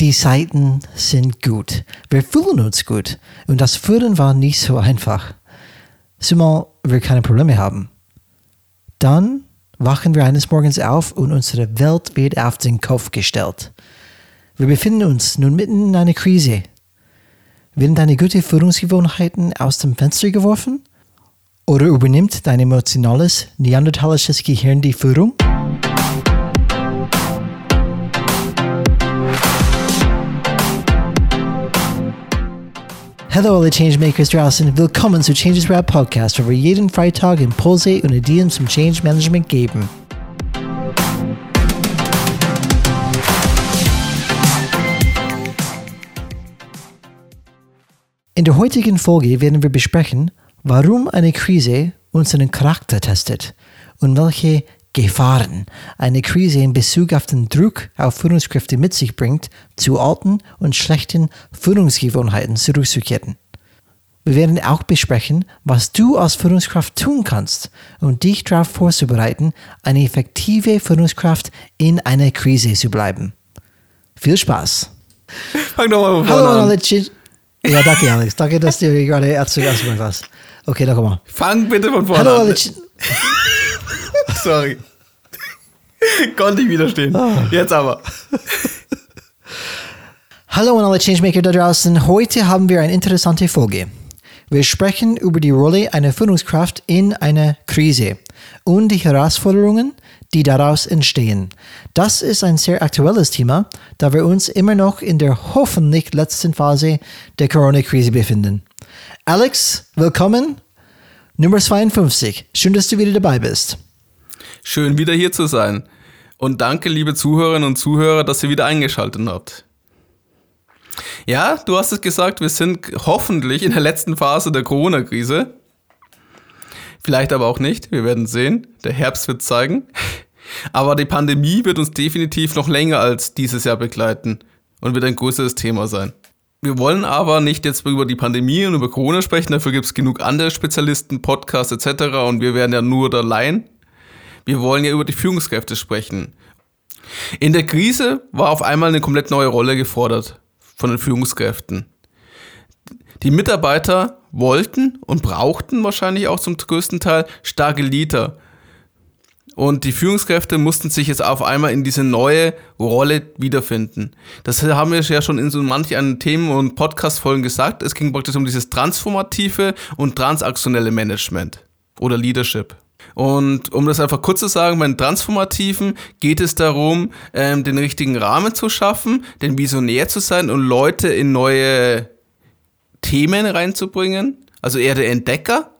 Die Zeiten sind gut. Wir fühlen uns gut. Und das Führen war nicht so einfach. Zumal wir keine Probleme haben. Dann wachen wir eines Morgens auf und unsere Welt wird auf den Kopf gestellt. Wir befinden uns nun mitten in einer Krise. Werden deine guten Führungsgewohnheiten aus dem Fenster geworfen? Oder übernimmt dein emotionales, neandertalisches Gehirn die Führung? Hallo alle Changemakers draußen, willkommen zu Changes Rap Podcast, wo wir jeden Freitag Impulse und Ideen zum Change Management geben. In der heutigen Folge werden wir besprechen, warum eine Krise unseren Charakter testet und welche Gefahren eine Krise in Bezug auf den Druck auf Führungskräfte mit sich bringt, zu alten und schlechten Führungsgewohnheiten zurückzukehren. Wir werden auch besprechen, was du als Führungskraft tun kannst, um dich darauf vorzubereiten, eine effektive Führungskraft in einer Krise zu bleiben. Viel Spaß! Fang doch mal von Hallo an Ch- Ja, danke Alex. Danke, dass du gerade zuerst mal was. Okay, dann komm mal. Fang bitte von vorne Hallo an. Ch- Sorry. Konnte ich widerstehen. Ah. Jetzt aber. Hallo an alle Changemaker da draußen. Heute haben wir eine interessante Folge. Wir sprechen über die Rolle einer Führungskraft in einer Krise und die Herausforderungen, die daraus entstehen. Das ist ein sehr aktuelles Thema, da wir uns immer noch in der hoffentlich letzten Phase der Corona-Krise befinden. Alex, willkommen. Nummer 52. Schön, dass du wieder dabei bist. Schön wieder hier zu sein. Und danke, liebe Zuhörerinnen und Zuhörer, dass ihr wieder eingeschaltet habt. Ja, du hast es gesagt, wir sind hoffentlich in der letzten Phase der Corona-Krise. Vielleicht aber auch nicht, wir werden sehen. Der Herbst wird zeigen. Aber die Pandemie wird uns definitiv noch länger als dieses Jahr begleiten und wird ein größeres Thema sein. Wir wollen aber nicht jetzt über die Pandemie und über Corona sprechen, dafür gibt es genug andere Spezialisten, Podcasts etc. Und wir werden ja nur der Laien. Wir wollen ja über die Führungskräfte sprechen. In der Krise war auf einmal eine komplett neue Rolle gefordert von den Führungskräften. Die Mitarbeiter wollten und brauchten wahrscheinlich auch zum größten Teil starke Leader. Und die Führungskräfte mussten sich jetzt auf einmal in diese neue Rolle wiederfinden. Das haben wir ja schon in so manchen Themen und Podcast-Folgen gesagt. Es ging praktisch um dieses transformative und transaktionelle Management oder Leadership. Und um das einfach kurz zu sagen, beim Transformativen geht es darum, ähm, den richtigen Rahmen zu schaffen, den Visionär zu sein und Leute in neue Themen reinzubringen. Also eher der Entdecker,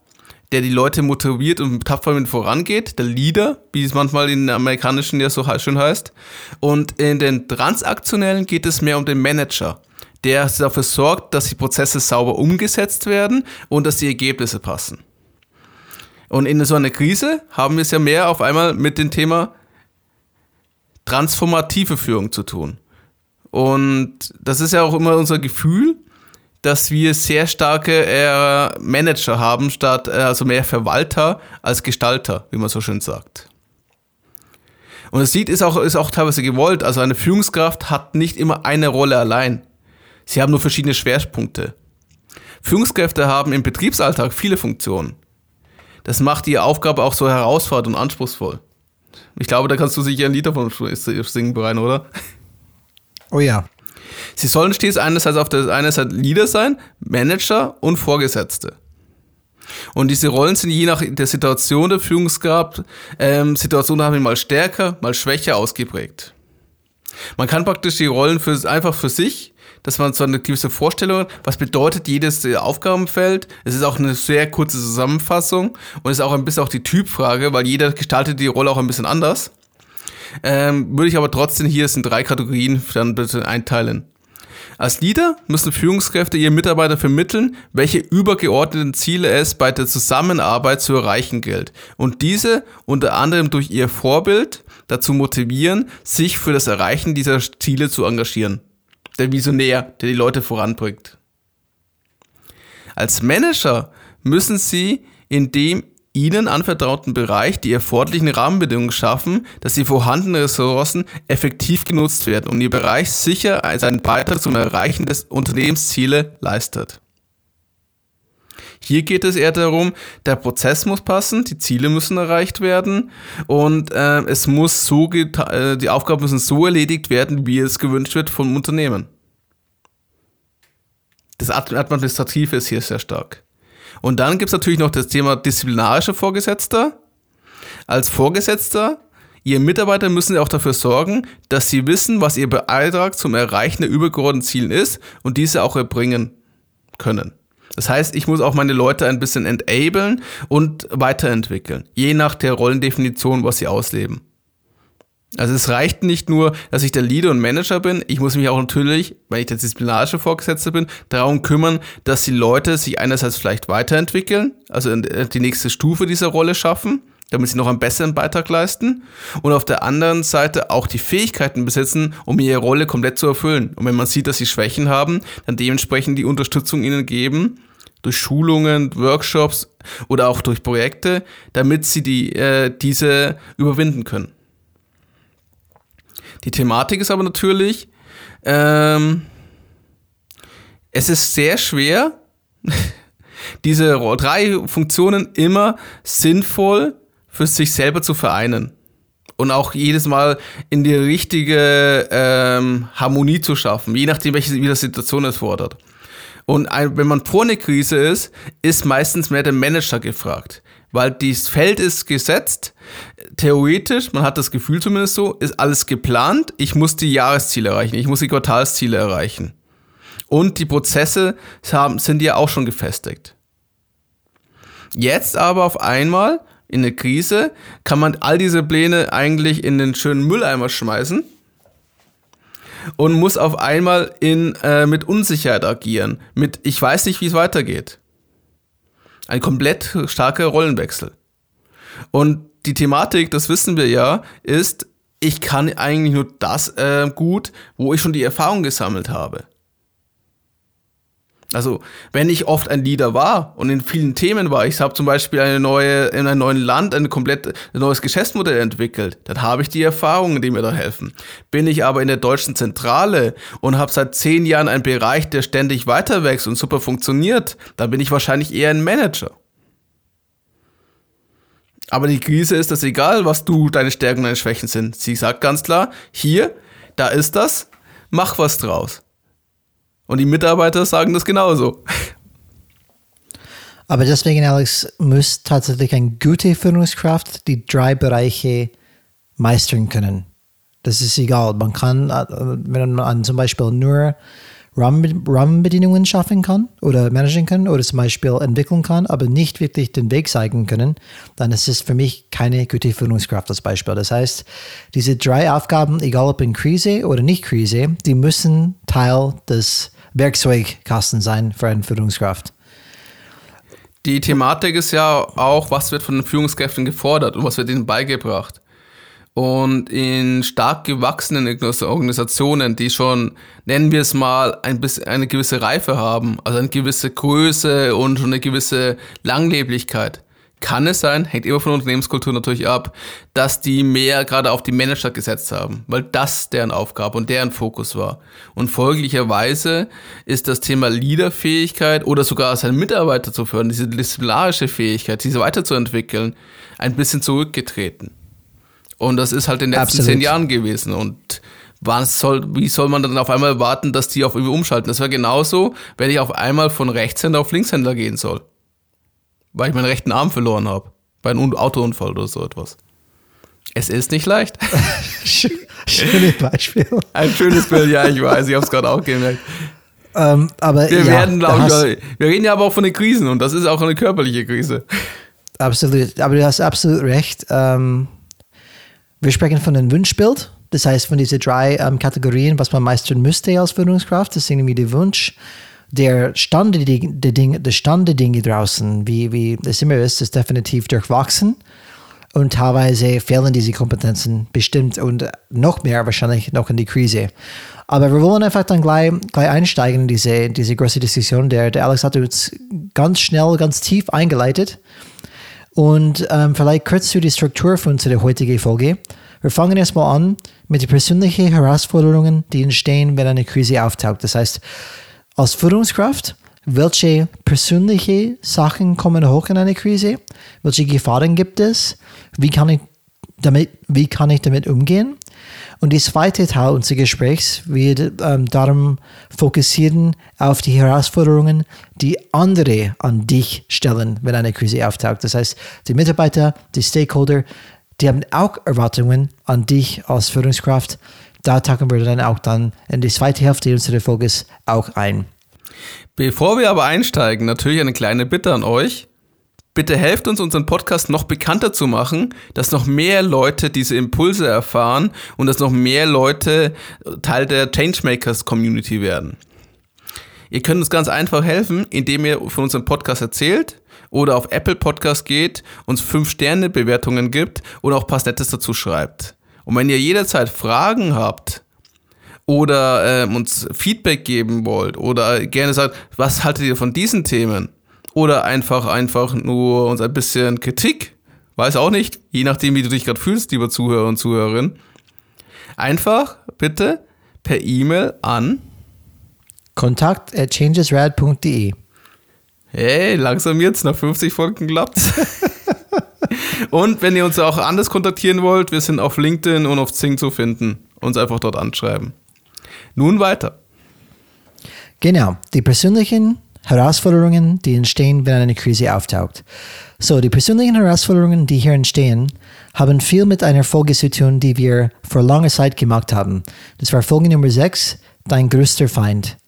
der die Leute motiviert und tapfer mit vorangeht. Der Leader, wie es manchmal in den amerikanischen ja so schön heißt. Und in den Transaktionellen geht es mehr um den Manager, der dafür sorgt, dass die Prozesse sauber umgesetzt werden und dass die Ergebnisse passen. Und in so einer Krise haben wir es ja mehr auf einmal mit dem Thema transformative Führung zu tun. Und das ist ja auch immer unser Gefühl, dass wir sehr starke äh, Manager haben, statt äh, also mehr Verwalter als Gestalter, wie man so schön sagt. Und es sieht, ist auch, ist auch teilweise gewollt. Also eine Führungskraft hat nicht immer eine Rolle allein. Sie haben nur verschiedene Schwerpunkte. Führungskräfte haben im Betriebsalltag viele Funktionen. Das macht die Aufgabe auch so herausfordernd und anspruchsvoll. Ich glaube, da kannst du sicher ein Lied davon singen, Brian, oder? Oh ja. Sie sollen stets einerseits auf der einen Seite Leader sein, Manager und Vorgesetzte. Und diese Rollen sind je nach der Situation der Führungskraft, ähm, Situationen haben wir mal stärker, mal schwächer ausgeprägt. Man kann praktisch die Rollen für, einfach für sich, dass man so eine gewisse Vorstellung hat, was bedeutet jedes äh, Aufgabenfeld. Es ist auch eine sehr kurze Zusammenfassung und es ist auch ein bisschen auch die Typfrage, weil jeder gestaltet die Rolle auch ein bisschen anders. Ähm, würde ich aber trotzdem hier es in drei Kategorien dann bitte einteilen. Als Leader müssen Führungskräfte ihren Mitarbeiter vermitteln, welche übergeordneten Ziele es bei der Zusammenarbeit zu erreichen gilt und diese unter anderem durch ihr Vorbild dazu motivieren, sich für das Erreichen dieser Ziele zu engagieren. Der Visionär, der die Leute voranbringt. Als Manager müssen sie in dem ihnen anvertrauten Bereich die erforderlichen Rahmenbedingungen schaffen, dass die vorhandenen Ressourcen effektiv genutzt werden und ihr Bereich sicher seinen Beitrag zum Erreichen des Unternehmensziele leistet. Hier geht es eher darum, der Prozess muss passen, die Ziele müssen erreicht werden und äh, es muss so äh, die Aufgaben müssen so erledigt werden, wie es gewünscht wird vom Unternehmen. Das Administrative ist hier sehr stark. Und dann gibt es natürlich noch das Thema disziplinarische Vorgesetzter. Als Vorgesetzter, Ihr Mitarbeiter müssen auch dafür sorgen, dass sie wissen, was ihr Beitrag zum Erreichen der übergeordneten Ziele ist und diese auch erbringen können. Das heißt, ich muss auch meine Leute ein bisschen enablen und weiterentwickeln, je nach der Rollendefinition, was sie ausleben. Also es reicht nicht nur, dass ich der Leader und Manager bin, ich muss mich auch natürlich, wenn ich der disziplinarische Vorgesetzte bin, darum kümmern, dass die Leute sich einerseits vielleicht weiterentwickeln, also die nächste Stufe dieser Rolle schaffen, damit sie noch einen besseren Beitrag leisten und auf der anderen Seite auch die Fähigkeiten besitzen, um ihre Rolle komplett zu erfüllen. Und wenn man sieht, dass sie Schwächen haben, dann dementsprechend die Unterstützung ihnen geben, durch Schulungen, Workshops oder auch durch Projekte, damit sie die, äh, diese überwinden können. Die Thematik ist aber natürlich, ähm, es ist sehr schwer, diese drei Funktionen immer sinnvoll für sich selber zu vereinen. Und auch jedes Mal in die richtige ähm, Harmonie zu schaffen, je nachdem, welche wie die Situation es fordert. Und ein, wenn man vor einer Krise ist, ist meistens mehr der Manager gefragt weil dieses Feld ist gesetzt. Theoretisch, man hat das Gefühl zumindest so, ist alles geplant. Ich muss die Jahresziele erreichen, ich muss die Quartalsziele erreichen. Und die Prozesse sind ja auch schon gefestigt. Jetzt aber auf einmal in der Krise kann man all diese Pläne eigentlich in den schönen Mülleimer schmeißen und muss auf einmal in, äh, mit Unsicherheit agieren. Mit ich weiß nicht, wie es weitergeht. Ein komplett starker Rollenwechsel. Und die Thematik, das wissen wir ja, ist, ich kann eigentlich nur das äh, gut, wo ich schon die Erfahrung gesammelt habe. Also, wenn ich oft ein Leader war und in vielen Themen war, ich habe zum Beispiel eine neue, in einem neuen Land ein komplett ein neues Geschäftsmodell entwickelt, dann habe ich die Erfahrungen, die mir da helfen. Bin ich aber in der deutschen Zentrale und habe seit zehn Jahren einen Bereich, der ständig weiter wächst und super funktioniert, dann bin ich wahrscheinlich eher ein Manager. Aber die Krise ist das egal, was du, deine Stärken und deine Schwächen sind. Sie sagt ganz klar, hier, da ist das, mach was draus. Und die Mitarbeiter sagen das genauso. Aber deswegen, Alex, muss tatsächlich eine gute Führungskraft die drei Bereiche meistern können. Das ist egal. Man kann, äh, wenn man zum Beispiel nur Rahmenbedingungen schaffen kann oder managen kann oder zum Beispiel entwickeln kann, aber nicht wirklich den Weg zeigen können, dann ist es für mich keine gute Führungskraft als Beispiel. Das heißt, diese drei Aufgaben, egal ob in Krise oder nicht Krise, die müssen Teil des Werkzeugkasten sein für eine Führungskraft. Die Thematik ist ja auch, was wird von den Führungskräften gefordert und was wird ihnen beigebracht. Und in stark gewachsenen Organisationen, die schon, nennen wir es mal, ein bisschen eine gewisse Reife haben, also eine gewisse Größe und eine gewisse Langleblichkeit, kann es sein, hängt immer von Unternehmenskultur natürlich ab, dass die mehr gerade auf die Manager gesetzt haben, weil das deren Aufgabe und deren Fokus war. Und folglicherweise ist das Thema Leaderfähigkeit oder sogar seinen Mitarbeiter zu fördern, diese disziplinarische Fähigkeit, diese weiterzuentwickeln, ein bisschen zurückgetreten. Und das ist halt in den letzten Absolut. zehn Jahren gewesen. Und was soll, wie soll man dann auf einmal warten, dass die auf irgendwie umschalten? Das wäre genauso, wenn ich auf einmal von Rechtshänder auf Linkshänder gehen soll weil ich meinen rechten Arm verloren habe. Bei einem Autounfall oder so etwas. Es ist nicht leicht. Schönes Beispiel. Ein schönes Bild, ja, ich weiß, ich habe es gerade auch gemerkt. Ähm, aber wir ja, werden, ich, wir reden ja aber auch von den Krisen und das ist auch eine körperliche Krise. Absolut, aber du hast absolut recht. Ähm, wir sprechen von einem Wunschbild. Das heißt, von diesen drei ähm, Kategorien, was man meistern müsste als Führungskraft, das ist irgendwie der Wunsch der Stand der, Dinge, der Stand der Dinge draußen, wie, wie es immer ist, ist definitiv durchwachsen. Und teilweise fehlen diese Kompetenzen bestimmt und noch mehr wahrscheinlich noch in die Krise. Aber wir wollen einfach dann gleich, gleich einsteigen in diese, diese große Diskussion. Der, der Alex hat uns ganz schnell, ganz tief eingeleitet. Und ähm, vielleicht kurz zu die Struktur von unserer heutigen Folge. Wir fangen erstmal an mit den persönlichen Herausforderungen, die entstehen, wenn eine Krise auftaucht. Das heißt, als Führungskraft, welche persönliche Sachen kommen hoch in eine Krise? Welche Gefahren gibt es? Wie kann ich damit, wie kann ich damit umgehen? Und die zweite Teil unseres Gesprächs wird ähm, darum fokussieren auf die Herausforderungen, die andere an dich stellen, wenn eine Krise auftaucht. Das heißt, die Mitarbeiter, die Stakeholder, die haben auch Erwartungen an dich als Führungskraft. Da tauchen wir dann auch dann in die zweite Hälfte unseres Folges auch ein. Bevor wir aber einsteigen, natürlich eine kleine Bitte an euch. Bitte helft uns, unseren Podcast noch bekannter zu machen, dass noch mehr Leute diese Impulse erfahren und dass noch mehr Leute Teil der Changemakers Community werden. Ihr könnt uns ganz einfach helfen, indem ihr von unserem Podcast erzählt oder auf Apple Podcast geht, uns 5-Sterne-Bewertungen gibt oder auch ein paar Nettes dazu schreibt. Und wenn ihr jederzeit Fragen habt oder äh, uns Feedback geben wollt oder gerne sagt, was haltet ihr von diesen Themen? Oder einfach, einfach nur uns ein bisschen Kritik. Weiß auch nicht. Je nachdem, wie du dich gerade fühlst, lieber Zuhörer und Zuhörerin. Einfach bitte per E-Mail an kontakt at changesrad.de. Hey, langsam jetzt, nach 50 Folgen klappt's. und wenn ihr uns auch anders kontaktieren wollt, wir sind auf LinkedIn und auf Zing zu finden. Uns einfach dort anschreiben. Nun weiter. Genau, die persönlichen Herausforderungen, die entstehen, wenn eine Krise auftaucht. So, die persönlichen Herausforderungen, die hier entstehen, haben viel mit einer Folge zu tun, die wir vor langer Zeit gemacht haben. Das war Folge Nummer 6, Dein größter Feind.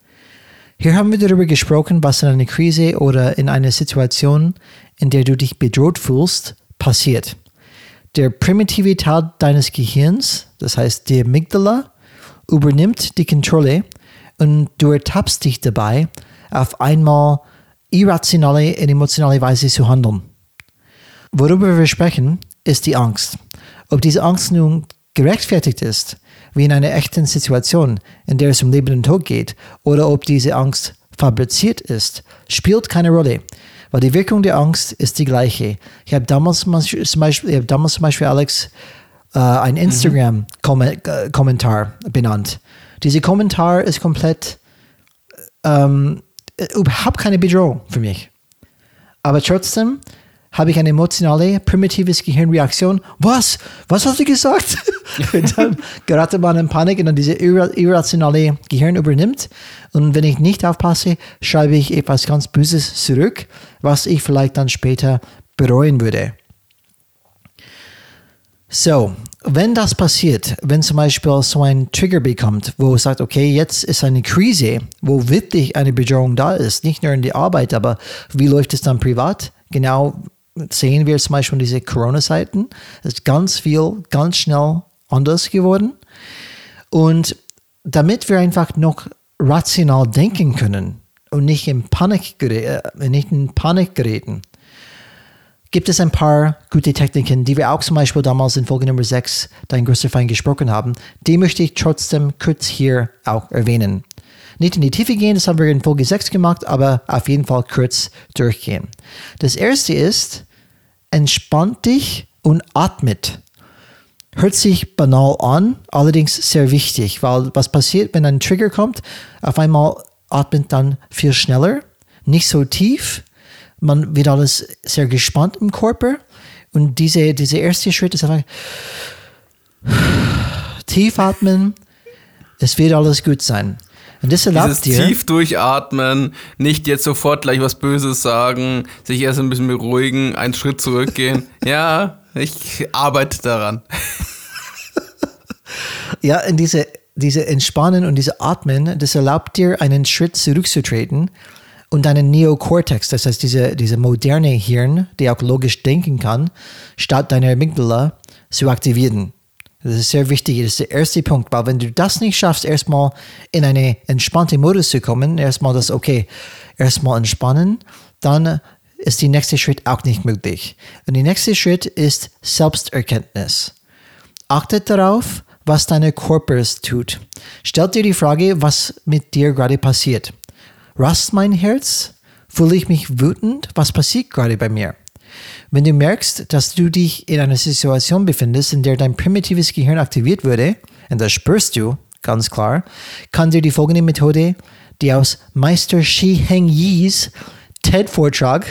Hier haben wir darüber gesprochen, was in einer Krise oder in einer Situation, in der du dich bedroht fühlst, passiert. Der primitive Teil deines Gehirns, das heißt die Amygdala, übernimmt die Kontrolle und du ertappst dich dabei, auf einmal irrationale und emotionale Weise zu handeln. Worüber wir sprechen, ist die Angst. Ob diese Angst nun gerechtfertigt ist, wie in einer echten Situation, in der es um Leben und Tod geht, oder ob diese Angst fabriziert ist, spielt keine Rolle, weil die Wirkung der Angst ist die gleiche. Ich habe damals zum Beispiel, ich habe damals zum Beispiel Alex äh, ein mhm. Instagram-Kommentar mhm. benannt. Dieser Kommentar ist komplett ähm, überhaupt keine Bedrohung für mich. Aber trotzdem habe ich eine emotionale, primitives Gehirnreaktion. Was? Was hast du gesagt? und dann gerate man in Panik und dann diese irrationale Gehirn übernimmt. Und wenn ich nicht aufpasse, schreibe ich etwas ganz Böses zurück, was ich vielleicht dann später bereuen würde. So, wenn das passiert, wenn zum Beispiel so ein Trigger bekommt, wo es sagt, okay, jetzt ist eine Krise, wo wirklich eine Bedrohung da ist, nicht nur in der Arbeit, aber wie läuft es dann privat? Genau sehen wir zum Beispiel diese Corona-Zeiten. Ist ganz viel, ganz schnell anders geworden. Und damit wir einfach noch rational denken können und nicht in Panik, äh, nicht in Panik geraten, gibt es ein paar gute Techniken, die wir auch zum Beispiel damals in Folge Nummer 6, dein größter Feind, gesprochen haben. Die möchte ich trotzdem kurz hier auch erwähnen. Nicht in die Tiefe gehen, das haben wir in Folge 6 gemacht, aber auf jeden Fall kurz durchgehen. Das erste ist, entspannt dich und atmet. Hört sich banal an, allerdings sehr wichtig, weil was passiert, wenn ein Trigger kommt? Auf einmal atmet dann viel schneller, nicht so tief, man wird alles sehr gespannt im Körper und diese, dieser erste Schritt ist einfach tief atmen, es wird alles gut sein. Und das erlaubt Dieses dir, tief durchatmen, nicht jetzt sofort gleich was Böses sagen, sich erst ein bisschen beruhigen, einen Schritt zurückgehen. ja, ich arbeite daran. ja, in diese, diese Entspannen und diese Atmen, das erlaubt dir, einen Schritt zurückzutreten und deinen Neokortex, das heißt diese, diese moderne Hirn, die auch logisch denken kann, statt deiner Amygdala zu aktivieren. Das ist sehr wichtig. Das ist der erste Punkt, weil wenn du das nicht schaffst, erstmal in eine entspannte Modus zu kommen, erstmal das, okay, erstmal entspannen, dann ist der nächste Schritt auch nicht möglich. Und der nächste Schritt ist Selbsterkenntnis. Achtet darauf, was deine Körper tut. Stell dir die Frage, was mit dir gerade passiert. Rast mein Herz? Fühle ich mich wütend? Was passiert gerade bei mir? Wenn du merkst, dass du dich in einer Situation befindest, in der dein primitives Gehirn aktiviert wurde, und das spürst du ganz klar, kann dir die folgende Methode, die aus Meister Shi Heng Yis TED-Vortrag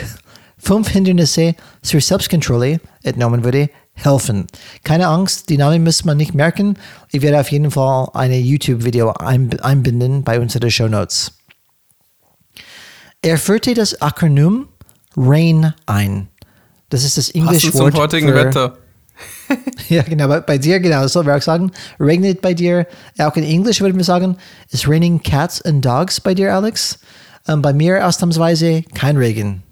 Fünf Hindernisse zur Selbstkontrolle entnommen wurde, helfen. Keine Angst, die Namen muss man nicht merken. Ich werde auf jeden Fall eine YouTube-Video einbinden bei unseren Show Notes. Er führte das Akronym RAIN ein. Das ist das englische Wort zum heutigen Wetter. ja, genau, bei, dir, genau, das soll wir auch sagen. Regnet bei dir, auch in Englisch würde man sagen, ist raining cats and dogs bei dir, Alex. Ähm, bei mir ausnahmsweise kein Regen.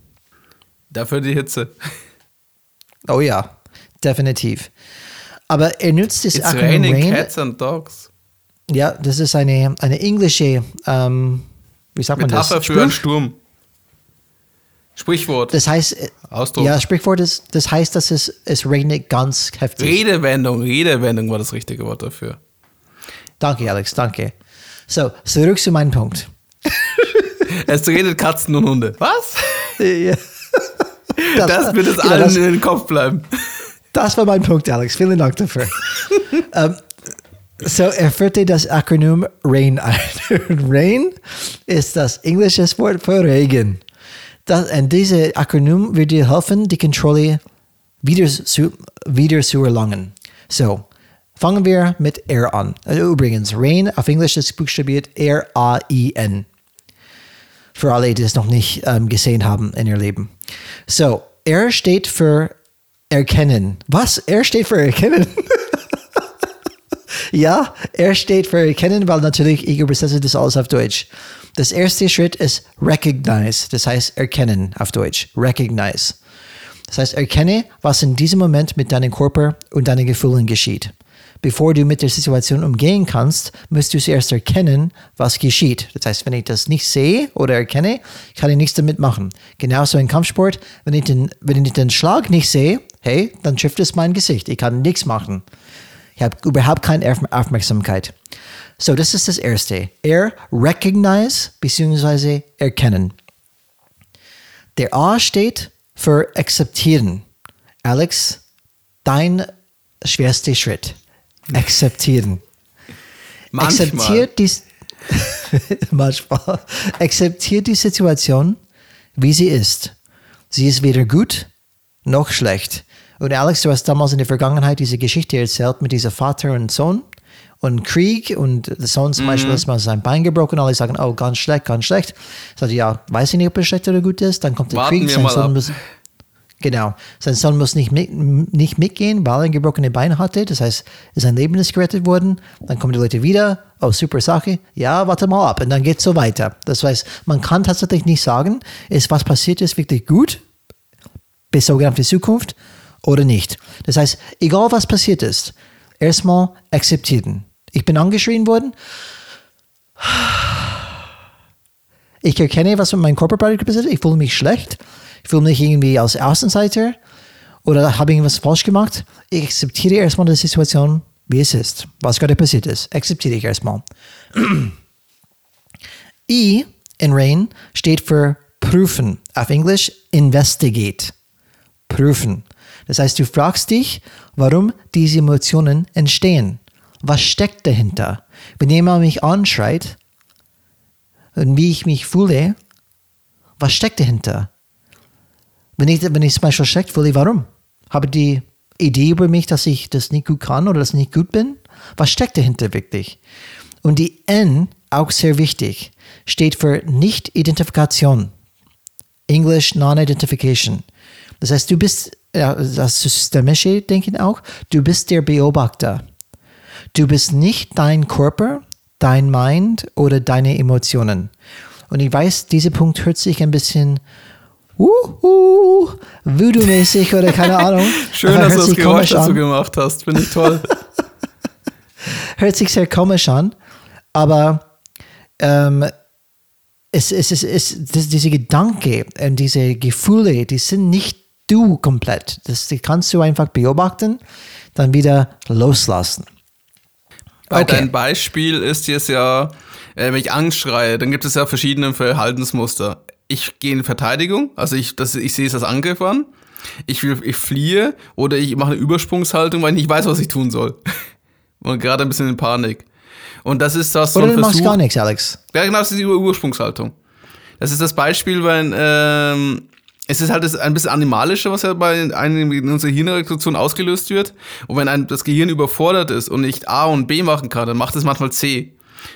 Dafür die Hitze. Oh ja, definitiv. Aber er nutzt das It's Akronym raining Rain. cats and dogs. Ja, das ist eine, eine englische, ähm, wie sagt man Metapher das? für einen Sturm. Sprichwort. Das heißt, äh, Ausdruck. ja, Sprichwort ist, das heißt, dass es, es regnet ganz heftig. Redewendung, Redewendung war das richtige Wort dafür. Danke, Alex, danke. So, zurück zu meinem Punkt. es redet Katzen und Hunde. Was? Ja. Das, das wird es genau, allen das, in den Kopf bleiben. Das war mein Punkt, Alex. Vielen Dank dafür. um, ähm, so, er führte das Akronym RAIN ein. RAIN ist das englische Wort für Regen. Das, und diese Akronym wird dir helfen, die Kontrolle wieder zu, wieder zu erlangen. So, fangen wir mit R an. Also übrigens, RAIN auf Englisch ist buchstabiert R-A-I-N. Für alle, die es noch nicht ähm, gesehen haben in ihr Leben. So, R steht für erkennen. Was? R steht für erkennen? ja, R steht für erkennen, weil natürlich ich übersetze das alles auf Deutsch. Das erste Schritt ist recognize, das heißt erkennen auf Deutsch. Recognize. Das heißt, erkenne, was in diesem Moment mit deinem Körper und deinen Gefühlen geschieht. Bevor du mit der Situation umgehen kannst, musst du zuerst erkennen, was geschieht. Das heißt, wenn ich das nicht sehe oder erkenne, kann ich nichts damit machen. Genauso im Kampfsport, wenn ich den, wenn ich den Schlag nicht sehe, hey, dann trifft es mein Gesicht. Ich kann nichts machen. Ich habe überhaupt keine Aufmerksamkeit. So, das ist das Erste. Er recognize bzw. erkennen. Der A steht für akzeptieren. Alex, dein schwerster Schritt akzeptieren. Manchmal. Akzeptiert die, manchmal. Akzeptiert die Situation, wie sie ist. Sie ist weder gut noch schlecht. Und Alex, du hast damals in der Vergangenheit diese Geschichte erzählt mit dieser Vater und Sohn und Krieg und der Sohn zum mhm. Beispiel ist mal sein Bein gebrochen. Alle sagen, oh, ganz schlecht, ganz schlecht. Sagt ja, weiß ich nicht, ob es schlecht oder gut ist. Dann kommt der Warten Krieg. Sein Sohn muss, Genau. Sein Sohn muss nicht, mit, nicht mitgehen, weil er ein gebrochenes Bein hatte. Das heißt, sein Leben ist gerettet worden. Dann kommen die Leute wieder. Oh, super Sache. Ja, warte mal ab. Und dann geht es so weiter. Das heißt, man kann tatsächlich nicht sagen, ist was passiert ist wirklich gut, bezogen auf die Zukunft oder nicht. Das heißt, egal was passiert ist, erstmal akzeptieren. Ich bin angeschrien worden. Ich erkenne, was mit meinem Körper passiert ist. Ich fühle mich schlecht. Ich fühle mich irgendwie als Außenseiter oder habe irgendwas falsch gemacht. Ich akzeptiere erstmal die Situation, wie es ist, was gerade passiert ist. Akzeptiere ich erstmal. I in RAIN steht für prüfen. Auf Englisch investigate. Prüfen. Das heißt, du fragst dich, warum diese Emotionen entstehen. Was steckt dahinter? Wenn jemand mich anschreit und wie ich mich fühle, was steckt dahinter? Wenn ich, wenn ich zum Beispiel schlecht fühle, warum? Habe die Idee über mich, dass ich das nicht gut kann oder dass ich nicht gut bin? Was steckt dahinter wirklich? Und die N, auch sehr wichtig, steht für Nicht-Identifikation. English Non-Identification. Das heißt, du bist, das systemische Denken auch, du bist der Beobachter. Du bist nicht dein Körper, dein Mind oder deine Emotionen. Und ich weiß, dieser Punkt hört sich ein bisschen uh, Voodoo-mäßig oder keine Ahnung. Schön, dass du das Geräusch dazu gemacht hast. Finde ich toll. hört sich sehr komisch an, aber ähm, es, es, es, es, das, diese Gedanken und diese Gefühle, die sind nicht du komplett. Das die kannst du einfach beobachten, dann wieder loslassen. Bei okay. deinem Beispiel ist jetzt ja, äh, wenn ich Angst schreie, dann gibt es ja verschiedene Verhaltensmuster ich gehe in Verteidigung, also ich, das, ich sehe es als Angriff an. ich, ich fliehe oder ich mache eine Übersprungshaltung, weil ich nicht weiß, was ich tun soll. Und gerade ein bisschen in Panik. Und das ist das so Oder du machst gar nichts, Alex. Ja, genau, das ist die Ursprungshaltung. Das ist das Beispiel, wenn ähm, es ist halt das ein bisschen animalische, was ja bei einem in unserer Hirnreaktion ausgelöst wird. Und wenn ein, das Gehirn überfordert ist und nicht A und B machen kann, dann macht es manchmal C.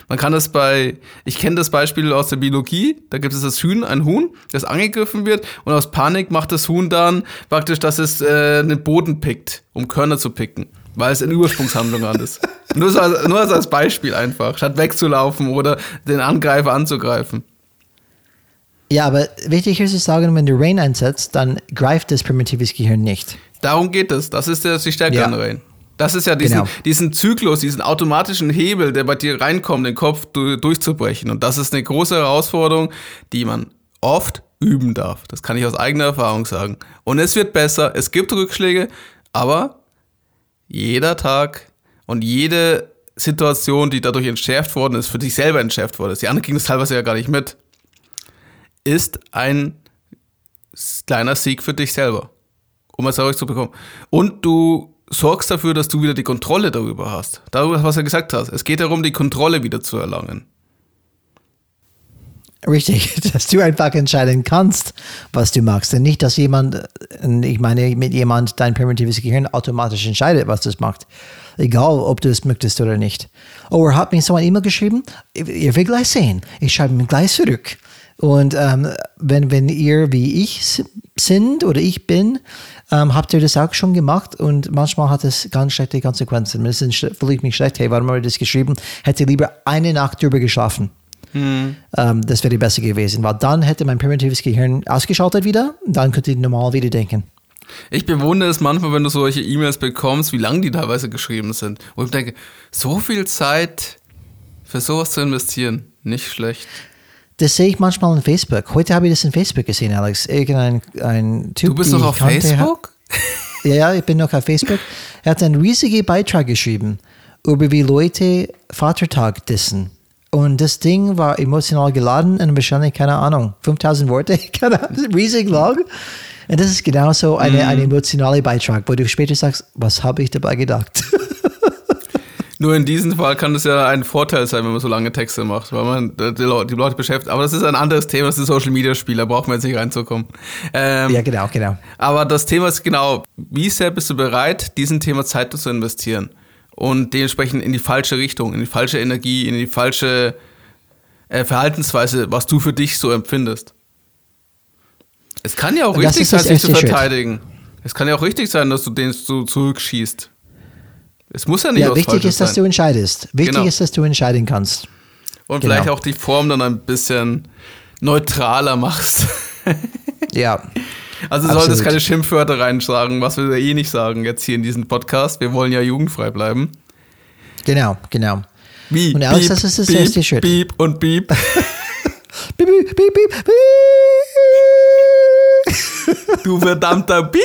Man kann das bei, ich kenne das Beispiel aus der Biologie, da gibt es das Huhn, ein Huhn, das angegriffen wird und aus Panik macht das Huhn dann praktisch, dass es äh, den Boden pickt, um Körner zu picken, weil es eine Übersprungshandlung an ist. nur, so als, nur als Beispiel einfach, statt wegzulaufen oder den Angreifer anzugreifen. Ja, aber wichtig ist zu sagen, wenn du Rain einsetzt, dann greift das primitives Gehirn nicht. Darum geht es. Das ist die Stärke ja. an Rain. Das ist ja diesen, genau. diesen Zyklus, diesen automatischen Hebel, der bei dir reinkommt, den Kopf durchzubrechen. Und das ist eine große Herausforderung, die man oft üben darf. Das kann ich aus eigener Erfahrung sagen. Und es wird besser, es gibt Rückschläge, aber jeder Tag und jede Situation, die dadurch entschärft worden ist, für dich selber entschärft worden ist, die anderen kriegen das teilweise ja gar nicht mit, ist ein kleiner Sieg für dich selber, um es zurückzubekommen. Und du sorgst dafür, dass du wieder die Kontrolle darüber hast. Darüber, was du gesagt hast. Es geht darum, die Kontrolle wieder zu erlangen. Richtig, dass du einfach entscheiden kannst, was du magst. Und nicht, dass jemand, ich meine, mit jemand dein primitives Gehirn automatisch entscheidet, was das macht. Egal, ob du es möchtest oder nicht. Oh, er hat mir so eine E-Mail geschrieben. Ihr werdet gleich sehen. Ich schreibe ihm gleich zurück. Und ähm, wenn, wenn ihr wie ich sind oder ich bin, ähm, habt ihr das auch schon gemacht und manchmal hat es ganz schlechte Konsequenzen. Es fühle ich mich schlecht, hey, warum habe ich das geschrieben? Hätte lieber eine Nacht drüber geschlafen. Hm. Ähm, das wäre besser gewesen, weil dann hätte mein primitives Gehirn ausgeschaltet wieder, dann könnte ich normal wieder denken. Ich bewundere es manchmal, wenn du solche E-Mails bekommst, wie lang die teilweise geschrieben sind. Und ich denke, so viel Zeit für sowas zu investieren, nicht schlecht. Das sehe ich manchmal in Facebook. Heute habe ich das in Facebook gesehen, Alex. Irgendein ein Typ, du bist noch auf kannte, Facebook? Hat, ja, ja, ich bin noch auf Facebook. Er hat einen riesigen Beitrag geschrieben über wie Leute Vatertag dissen. Und das Ding war emotional geladen und wahrscheinlich, keine Ahnung, 5000 Worte, keine Ahnung, riesig lang. Und das ist genauso eine, mm. ein emotionaler Beitrag, wo du später sagst, was habe ich dabei gedacht? Nur in diesem Fall kann es ja ein Vorteil sein, wenn man so lange Texte macht, weil man die Leute, beschäftigt. Aber das ist ein anderes Thema, das ist Social Media Spiel, da brauchen wir jetzt nicht reinzukommen. Ähm, ja, genau, genau. Aber das Thema ist genau, wie sehr bist du bereit, diesem Thema Zeit zu investieren? Und dementsprechend in die falsche Richtung, in die falsche Energie, in die falsche äh, Verhaltensweise, was du für dich so empfindest. Es kann ja auch richtig sein, sich zu verteidigen. Shit. Es kann ja auch richtig sein, dass du den so zurückschießt. Es muss ja nicht ja, wichtig ist, sein. dass du entscheidest. Wichtig genau. ist, dass du entscheiden kannst. Und genau. vielleicht auch die Form dann ein bisschen neutraler machst. ja. Also du solltest keine Schimpfwörter reinschlagen, was wir eh nicht sagen jetzt hier in diesem Podcast. Wir wollen ja jugendfrei bleiben. Genau, genau. Beep, und Alex, das ist das beep, erste Schritt. Beep und beep, beep, beep, beep, beep. Du verdammter Beep.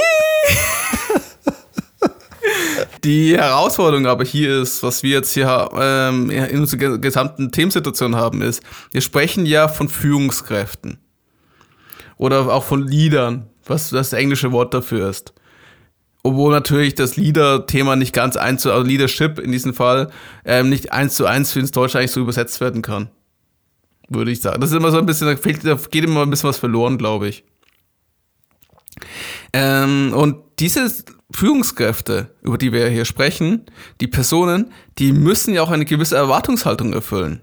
Die Herausforderung aber hier ist, was wir jetzt hier ähm, in unserer gesamten Themensituation haben, ist, wir sprechen ja von Führungskräften. Oder auch von Leadern, was das englische Wort dafür ist. Obwohl natürlich das Leader-Thema nicht ganz eins zu, also Leadership in diesem Fall, ähm, nicht eins zu eins ins Deutsche eigentlich so übersetzt werden kann. Würde ich sagen. Das ist immer so ein bisschen, da, fehlt, da geht immer ein bisschen was verloren, glaube ich. Ähm, und diese Führungskräfte, über die wir hier sprechen, die Personen, die müssen ja auch eine gewisse Erwartungshaltung erfüllen.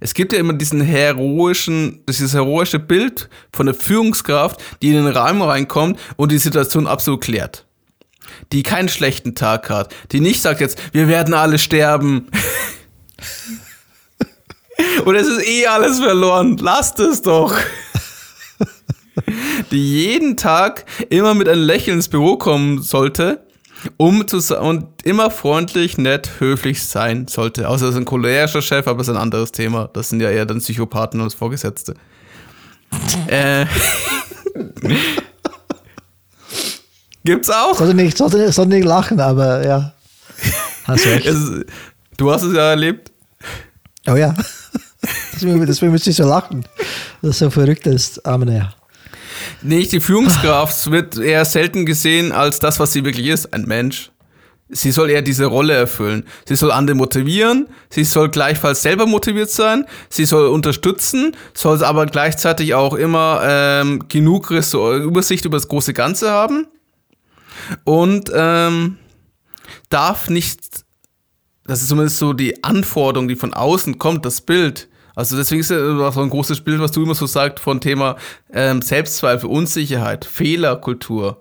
Es gibt ja immer diesen heroischen, dieses heroische Bild von der Führungskraft, die in den Rahmen reinkommt und die Situation absolut klärt. Die keinen schlechten Tag hat, die nicht sagt jetzt, wir werden alle sterben. und es ist eh alles verloren, lasst es doch die jeden Tag immer mit einem Lächeln ins Büro kommen sollte, um zu und immer freundlich, nett, höflich sein sollte. Außer es ist ein cholerischer Chef, aber es ist ein anderes Thema. Das sind ja eher dann Psychopathen und Vorgesetzte. äh. Gibt's auch? Sollte nicht, sollte, sollte nicht lachen, aber ja. Hast recht. Es, du hast es ja erlebt. Oh ja. Deswegen, deswegen müsste ich so lachen. Das so verrückt ist. Aber naja. Nicht, die Führungskraft wird eher selten gesehen als das, was sie wirklich ist, ein Mensch. Sie soll eher diese Rolle erfüllen. Sie soll andere motivieren, sie soll gleichfalls selber motiviert sein, sie soll unterstützen, soll aber gleichzeitig auch immer ähm, genug Übersicht über das große Ganze haben und ähm, darf nicht, das ist zumindest so die Anforderung, die von außen kommt, das Bild. Also deswegen ist ja so ein großes Bild, was du immer so sagst von Thema ähm, Selbstzweifel, Unsicherheit, Fehlerkultur.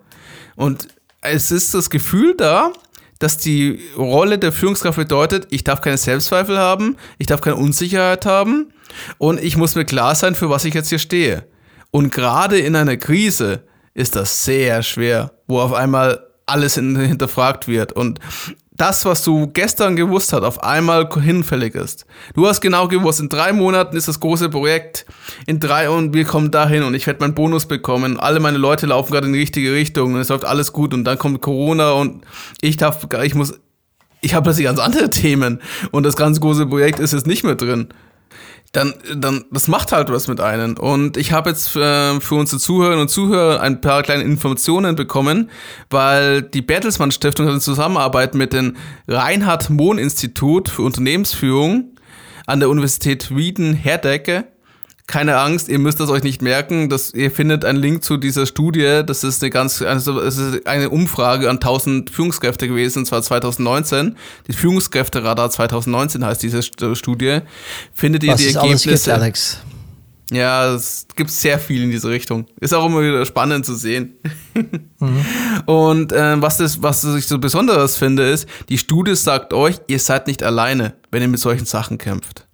Und es ist das Gefühl da, dass die Rolle der Führungskraft bedeutet, ich darf keine Selbstzweifel haben, ich darf keine Unsicherheit haben und ich muss mir klar sein, für was ich jetzt hier stehe. Und gerade in einer Krise ist das sehr schwer, wo auf einmal alles hinterfragt wird und das, was du gestern gewusst hast, auf einmal hinfällig ist. Du hast genau gewusst, in drei Monaten ist das große Projekt, in drei und wir kommen dahin und ich werde meinen Bonus bekommen. Alle meine Leute laufen gerade in die richtige Richtung und es läuft alles gut und dann kommt Corona und ich darf, ich muss, ich habe plötzlich ganz andere Themen und das ganz große Projekt ist jetzt nicht mehr drin dann, dann, das macht halt was mit einem. Und ich habe jetzt äh, für unsere Zuhörerinnen und Zuhörer ein paar kleine Informationen bekommen, weil die Bertelsmann Stiftung hat in Zusammenarbeit mit dem Reinhard Mohn Institut für Unternehmensführung an der Universität Wieden-Herdecke keine Angst, ihr müsst das euch nicht merken, dass ihr findet einen Link zu dieser Studie. Das ist eine ganz, also es ist eine Umfrage an 1000 Führungskräfte gewesen, und zwar 2019. Die Führungskräfteradar 2019 heißt diese Studie. Findet ihr Was die es Ergebnisse? alles gibt, Alex. Ja, es gibt sehr viel in diese Richtung. Ist auch immer wieder spannend zu sehen. Mhm. Und äh, was, das, was ich so besonders finde, ist, die Studie sagt euch, ihr seid nicht alleine, wenn ihr mit solchen Sachen kämpft.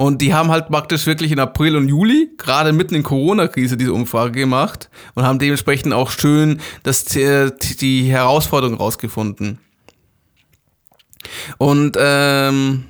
Und die haben halt praktisch wirklich in April und Juli, gerade mitten in Corona-Krise, diese Umfrage gemacht und haben dementsprechend auch schön das, die Herausforderung rausgefunden. Und ähm,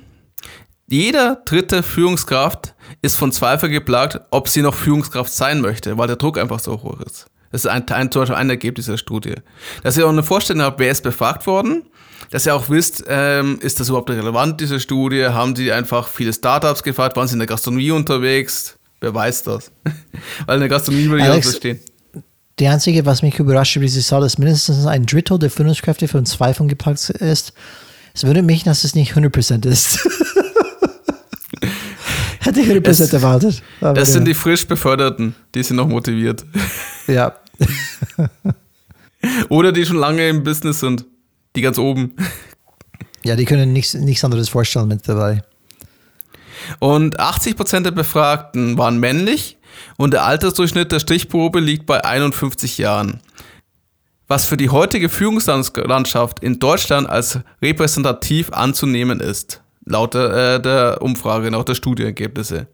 jeder dritte Führungskraft ist von Zweifel geplagt, ob sie noch Führungskraft sein möchte, weil der Druck einfach so hoch ist. Das ist ein, ein, zum Beispiel ein Ergebnis dieser Studie. Dass ihr auch eine Vorstellung habt, wer ist befragt worden dass ihr auch wisst, ähm, ist das überhaupt relevant, diese Studie? Haben die einfach viele Startups gefragt? Waren sie in der Gastronomie unterwegs? Wer weiß das? Weil in der Gastronomie würde ich auch verstehen. Die einzige, was mich überrascht über diese Zahl, ist mindestens ein Drittel der Führungskräfte von Zweifeln gepackt ist. Es wundert mich, dass es nicht 100% ist. Hätte ich 100% es, erwartet. das ja. sind die frisch Beförderten, die sind noch motiviert. Ja. Oder die schon lange im Business sind. Die ganz oben. Ja, die können nichts, nichts anderes vorstellen mit dabei. Und 80% der Befragten waren männlich und der Altersdurchschnitt der Stichprobe liegt bei 51 Jahren. Was für die heutige Führungslandschaft in Deutschland als repräsentativ anzunehmen ist, laut der, äh, der Umfrage, laut der Studienergebnisse.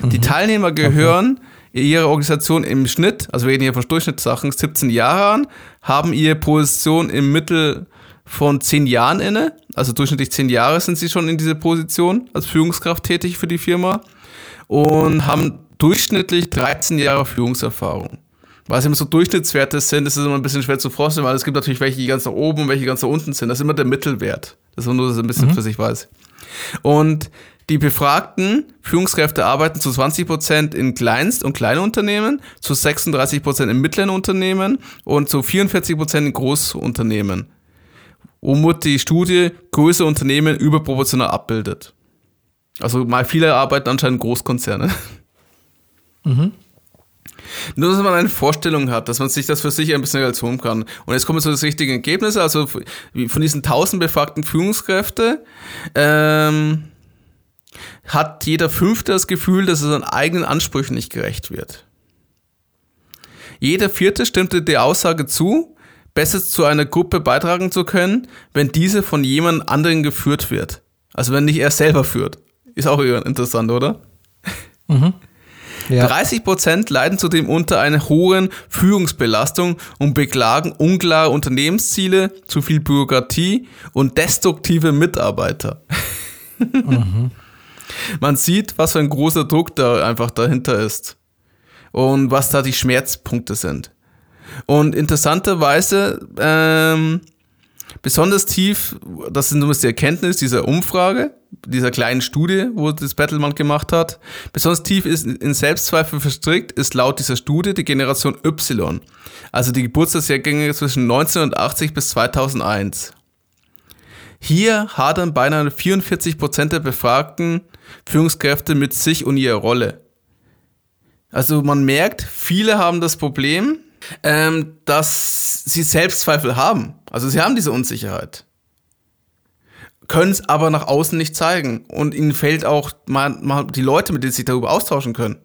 Mhm. Die Teilnehmer gehören okay. Ihrer Organisation im Schnitt, also wir reden hier von Durchschnittssachen, 17 Jahre an, haben ihre Position im Mittel von 10 Jahren inne, also durchschnittlich 10 Jahre sind sie schon in dieser Position als Führungskraft tätig für die Firma und haben durchschnittlich 13 Jahre Führungserfahrung. Was immer so Durchschnittswerte sind, ist immer ein bisschen schwer zu vorstellen, weil es gibt natürlich welche, die ganz nach oben und welche ganz nach unten sind. Das ist immer der Mittelwert. Das ist nur, dass es ein bisschen mhm. für sich weiß. Und die befragten Führungskräfte arbeiten zu 20% in Kleinst- und Kleinunternehmen, zu 36% in mittleren Unternehmen und zu 44% in Großunternehmen. Womit die Studie größere Unternehmen überproportional abbildet. Also mal viele arbeiten anscheinend Großkonzerne. Mhm. Nur, dass man eine Vorstellung hat, dass man sich das für sich ein bisschen realizieren kann. Und jetzt kommen so das richtige Ergebnis. Also von diesen 1000 befragten Führungskräfte ähm, hat jeder Fünfte das Gefühl, dass er seinen eigenen Ansprüchen nicht gerecht wird. Jeder Vierte stimmte der Aussage zu, besser zu einer Gruppe beitragen zu können, wenn diese von jemand anderen geführt wird. Also wenn nicht er selber führt. Ist auch interessant, oder? Mhm. Ja. 30% leiden zudem unter einer hohen Führungsbelastung und beklagen unklare Unternehmensziele, zu viel Bürokratie und destruktive Mitarbeiter. Mhm. Man sieht, was für ein großer Druck da einfach dahinter ist und was da die Schmerzpunkte sind. Und interessanterweise ähm, Besonders tief, das ist zumindest die Erkenntnis dieser Umfrage, dieser kleinen Studie, wo das Battleman gemacht hat. Besonders tief ist in Selbstzweifel verstrickt, ist laut dieser Studie die Generation Y, also die Geburtstagsjahrgänge zwischen 1980 bis 2001. Hier hadern beinahe 44 Prozent der befragten Führungskräfte mit sich und ihrer Rolle. Also man merkt, viele haben das Problem, ähm, dass sie Selbstzweifel haben. Also sie haben diese Unsicherheit. Können es aber nach außen nicht zeigen. Und ihnen fehlt auch mal, mal die Leute, mit denen sie sich darüber austauschen können.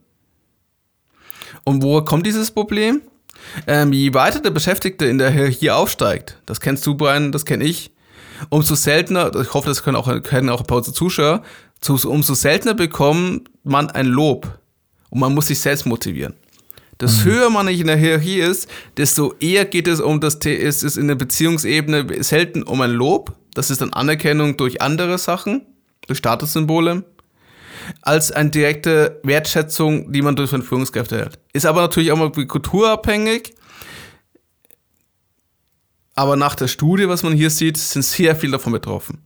Und woher kommt dieses Problem? Ähm, je weiter der Beschäftigte in der Hierarchie aufsteigt, das kennst du, Brian, das kenne ich, umso seltener, ich hoffe, das können auch, können auch ein paar Zuschauer, umso seltener bekommt man ein Lob. Und man muss sich selbst motivieren. Desto mhm. höher man in der Hierarchie ist, desto eher geht es um das, ist es in der Beziehungsebene selten um ein Lob. Das ist dann Anerkennung durch andere Sachen, durch Statussymbole, als eine direkte Wertschätzung, die man durch seine Führungskräfte erhält. Ist aber natürlich auch mal kulturabhängig. Aber nach der Studie, was man hier sieht, sind sehr viele davon betroffen.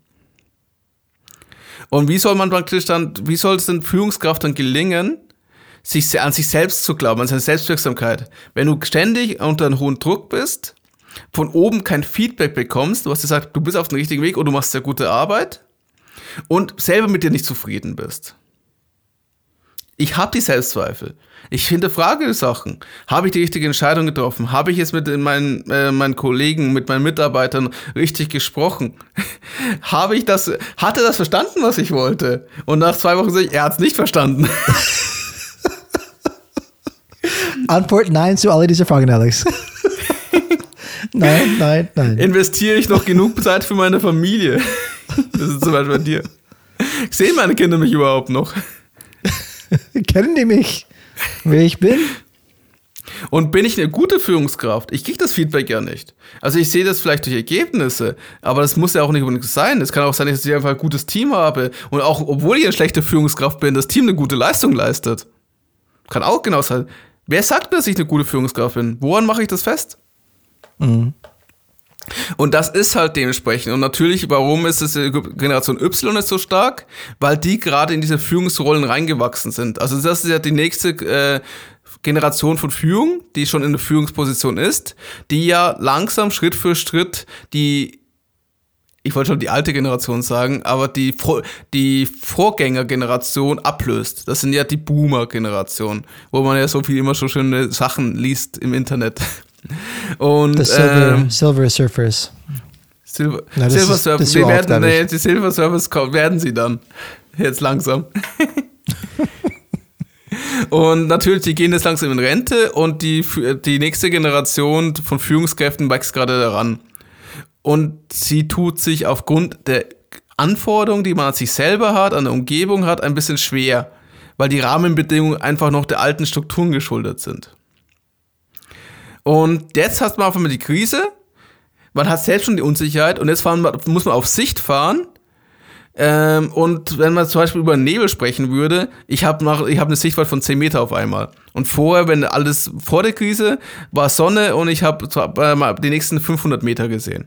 Und wie soll man praktisch dann, wie soll es denn Führungskraft dann gelingen, sich an sich selbst zu glauben, an seine Selbstwirksamkeit. Wenn du ständig unter einem hohen Druck bist, von oben kein Feedback bekommst, du hast gesagt, du bist auf dem richtigen Weg und du machst sehr gute Arbeit und selber mit dir nicht zufrieden bist. Ich habe die Selbstzweifel. Ich hinterfrage Sachen. Habe ich die richtige Entscheidung getroffen? Habe ich jetzt mit meinen, äh, meinen Kollegen, mit meinen Mitarbeitern richtig gesprochen? habe ich das, hatte das verstanden, was ich wollte? Und nach zwei Wochen sage ich, er hat es nicht verstanden. Antwort nein zu alle diese Fragen, Alex. nein, nein, nein. Investiere ich noch genug Zeit für meine Familie? Das ist zum Beispiel bei dir. Sehen meine Kinder mich überhaupt noch? Kennen die mich, wer ich bin? Und bin ich eine gute Führungskraft? Ich kriege das Feedback ja nicht. Also ich sehe das vielleicht durch Ergebnisse, aber das muss ja auch nicht unbedingt sein. Es kann auch sein, dass ich einfach ein gutes Team habe und auch obwohl ich eine schlechte Führungskraft bin, das Team eine gute Leistung leistet. Kann auch genau sein. Wer sagt mir, dass ich eine gute Führungskraft bin? Woran mache ich das fest? Mhm. Und das ist halt dementsprechend. Und natürlich, warum ist es Generation Y ist so stark? Weil die gerade in diese Führungsrollen reingewachsen sind. Also das ist ja die nächste äh, Generation von Führung, die schon in der Führungsposition ist, die ja langsam Schritt für Schritt die ich wollte schon die alte Generation sagen, aber die, die Vorgängergeneration ablöst. Das sind ja die Boomer-Generation, wo man ja so viel immer so schöne Sachen liest im Internet. Und, Silver, ähm, Silver Surfers. Silver, Na, Silver ist, Surfers, die, werden, nee, die Silver Surfers werden sie dann. Jetzt langsam. und natürlich, die gehen jetzt langsam in Rente und die, die nächste Generation von Führungskräften wächst gerade daran und sie tut sich aufgrund der Anforderungen, die man an sich selber hat, an der Umgebung hat, ein bisschen schwer, weil die Rahmenbedingungen einfach noch der alten Strukturen geschuldet sind. Und jetzt hat man einfach mal die Krise, man hat selbst schon die Unsicherheit und jetzt fahren, muss man auf Sicht fahren. Ähm, und wenn man zum Beispiel über Nebel sprechen würde, ich habe hab eine Sichtweite von 10 Meter auf einmal. Und vorher, wenn alles vor der Krise, war Sonne und ich habe äh, die nächsten 500 Meter gesehen.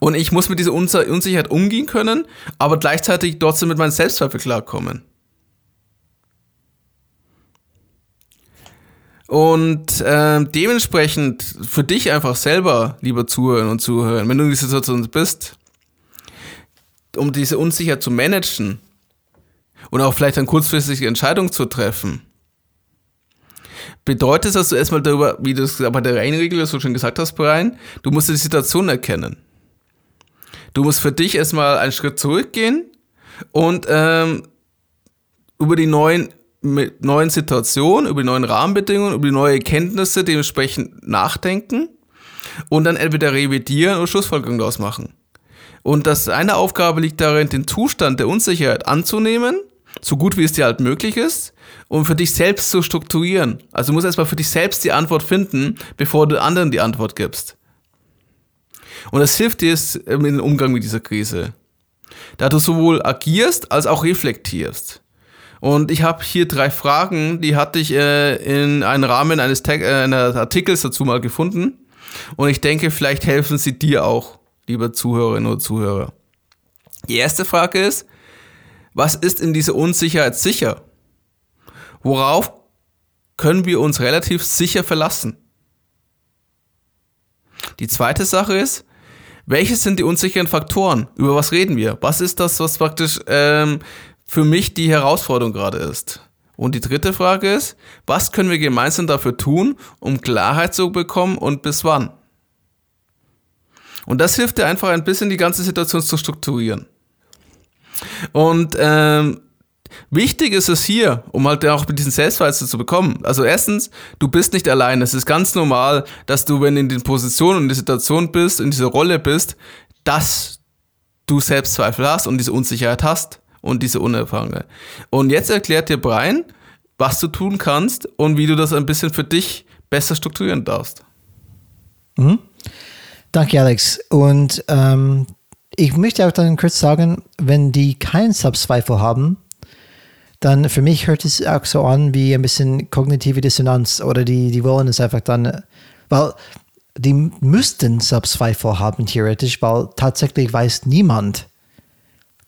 Und ich muss mit dieser Unsicherheit umgehen können, aber gleichzeitig trotzdem mit meinen Selbstzweifel klarkommen. Und äh, dementsprechend für dich einfach selber, lieber Zuhörer und Zuhörer, wenn du in dieser Situation bist, um diese Unsicherheit zu managen und auch vielleicht eine kurzfristige Entscheidung zu treffen, bedeutet das, dass du erstmal darüber, wie du es bei der Reihenregel so schon gesagt hast, Brian, du musst die Situation erkennen. Du musst für dich erstmal einen Schritt zurückgehen und ähm, über die neuen, mit neuen Situationen, über die neuen Rahmenbedingungen, über die neuen Erkenntnisse dementsprechend nachdenken und dann entweder revidieren oder Schlussfolgerungen daraus machen. Und das eine Aufgabe liegt darin, den Zustand der Unsicherheit anzunehmen, so gut wie es dir halt möglich ist, und für dich selbst zu strukturieren. Also du musst erstmal für dich selbst die Antwort finden, bevor du anderen die Antwort gibst. Und das hilft dir ähm, im Umgang mit dieser Krise. Da du sowohl agierst als auch reflektierst. Und ich habe hier drei Fragen, die hatte ich äh, in einem Rahmen eines Tag äh, eines Artikels dazu mal gefunden. Und ich denke, vielleicht helfen sie dir auch, liebe Zuhörerinnen und Zuhörer. Die erste Frage ist, was ist in dieser Unsicherheit sicher? Worauf können wir uns relativ sicher verlassen? Die zweite Sache ist, welche sind die unsicheren Faktoren? Über was reden wir? Was ist das, was praktisch ähm, für mich die Herausforderung gerade ist? Und die dritte Frage ist, was können wir gemeinsam dafür tun, um Klarheit zu bekommen und bis wann? Und das hilft dir einfach ein bisschen, die ganze Situation zu strukturieren. Und ähm, Wichtig ist es hier, um halt auch diesen Selbstweise zu bekommen. Also erstens, du bist nicht allein. Es ist ganz normal, dass du, wenn du in den Positionen und in der Situation bist, in dieser Rolle bist, dass du Selbstzweifel hast und diese Unsicherheit hast und diese Unerfahrene. Und jetzt erklärt dir Brian, was du tun kannst und wie du das ein bisschen für dich besser strukturieren darfst. Mhm. Danke, Alex. Und ähm, ich möchte auch dann kurz sagen, wenn die keinen Selbstzweifel haben, dann für mich hört es auch so an wie ein bisschen kognitive Dissonanz oder die, die wollen es einfach dann, weil die müssten Selbstzweifel haben theoretisch, weil tatsächlich weiß niemand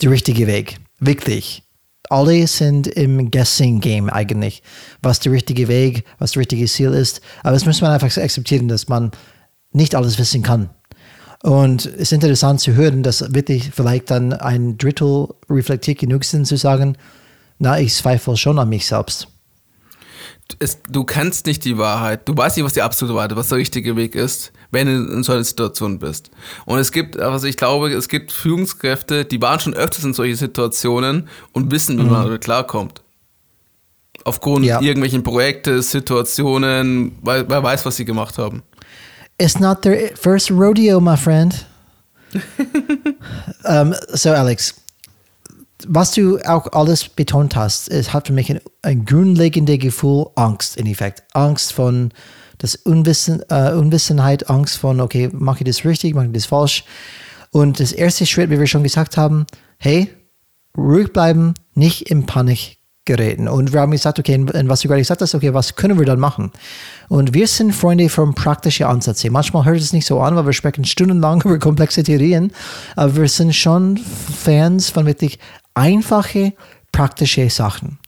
der richtige Weg. Wirklich. Alle sind im Guessing Game eigentlich, was der richtige Weg, was der richtige Ziel ist. Aber das muss man einfach akzeptieren, dass man nicht alles wissen kann. Und es ist interessant zu hören, dass wirklich vielleicht dann ein Drittel reflektiert genug sind, zu sagen, na, ich zweifle schon an mich selbst. Es, du kennst nicht die Wahrheit. Du weißt nicht, was die absolute Wahrheit, was der richtige Weg ist, wenn du in so einer Situation bist. Und es gibt, also ich glaube, es gibt Führungskräfte, die waren schon öfters in solchen Situationen und wissen, wie mhm. man damit klarkommt. Aufgrund ja. irgendwelchen Projekte, Situationen, weil, wer weiß, was sie gemacht haben. It's not their first rodeo, my friend. um, so, Alex, was du auch alles betont hast, es hat für mich ein, ein grundlegendes Gefühl Angst in Effekt. Angst von das Unwissen, äh, Unwissenheit, Angst von, okay, mache ich das richtig, mache ich das falsch. Und das erste Schritt, wie wir schon gesagt haben, hey, ruhig bleiben, nicht in Panik geraten. Und wir haben gesagt, okay, was du gerade gesagt hast, okay, was können wir dann machen? Und wir sind Freunde von praktischen Ansätzen. Manchmal hört es nicht so an, weil wir sprechen stundenlang über komplexe Theorien, aber wir sind schon Fans von wirklich einfache, praktische Sachen.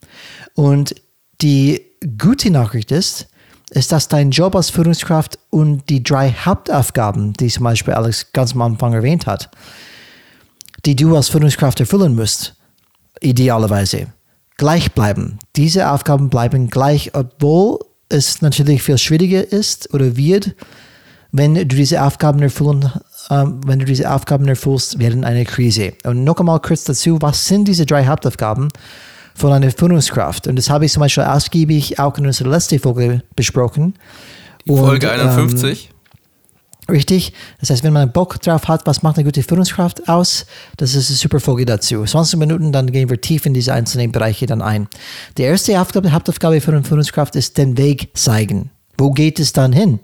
Und die gute Nachricht ist, ist, dass dein Job als Führungskraft und die drei Hauptaufgaben, die zum Beispiel Alex ganz am Anfang erwähnt hat, die du als Führungskraft erfüllen musst, idealerweise, gleich bleiben. Diese Aufgaben bleiben gleich, obwohl es natürlich viel schwieriger ist oder wird, wenn du diese Aufgaben erfüllen ähm, wenn du diese Aufgaben erfüllst während einer Krise. Und noch einmal kurz dazu, was sind diese drei Hauptaufgaben von einer Führungskraft? Und das habe ich zum Beispiel ausgiebig auch in unserer letzten Folge besprochen. Die Folge Und, 51. Ähm, Richtig. Das heißt, wenn man Bock drauf hat, was macht eine gute Führungskraft aus, das ist eine super Folge dazu. 20 Minuten, dann gehen wir tief in diese einzelnen Bereiche dann ein. Die erste Aufgabe, Hauptaufgabe für eine Führungskraft ist den Weg zeigen. Wo geht es dann hin?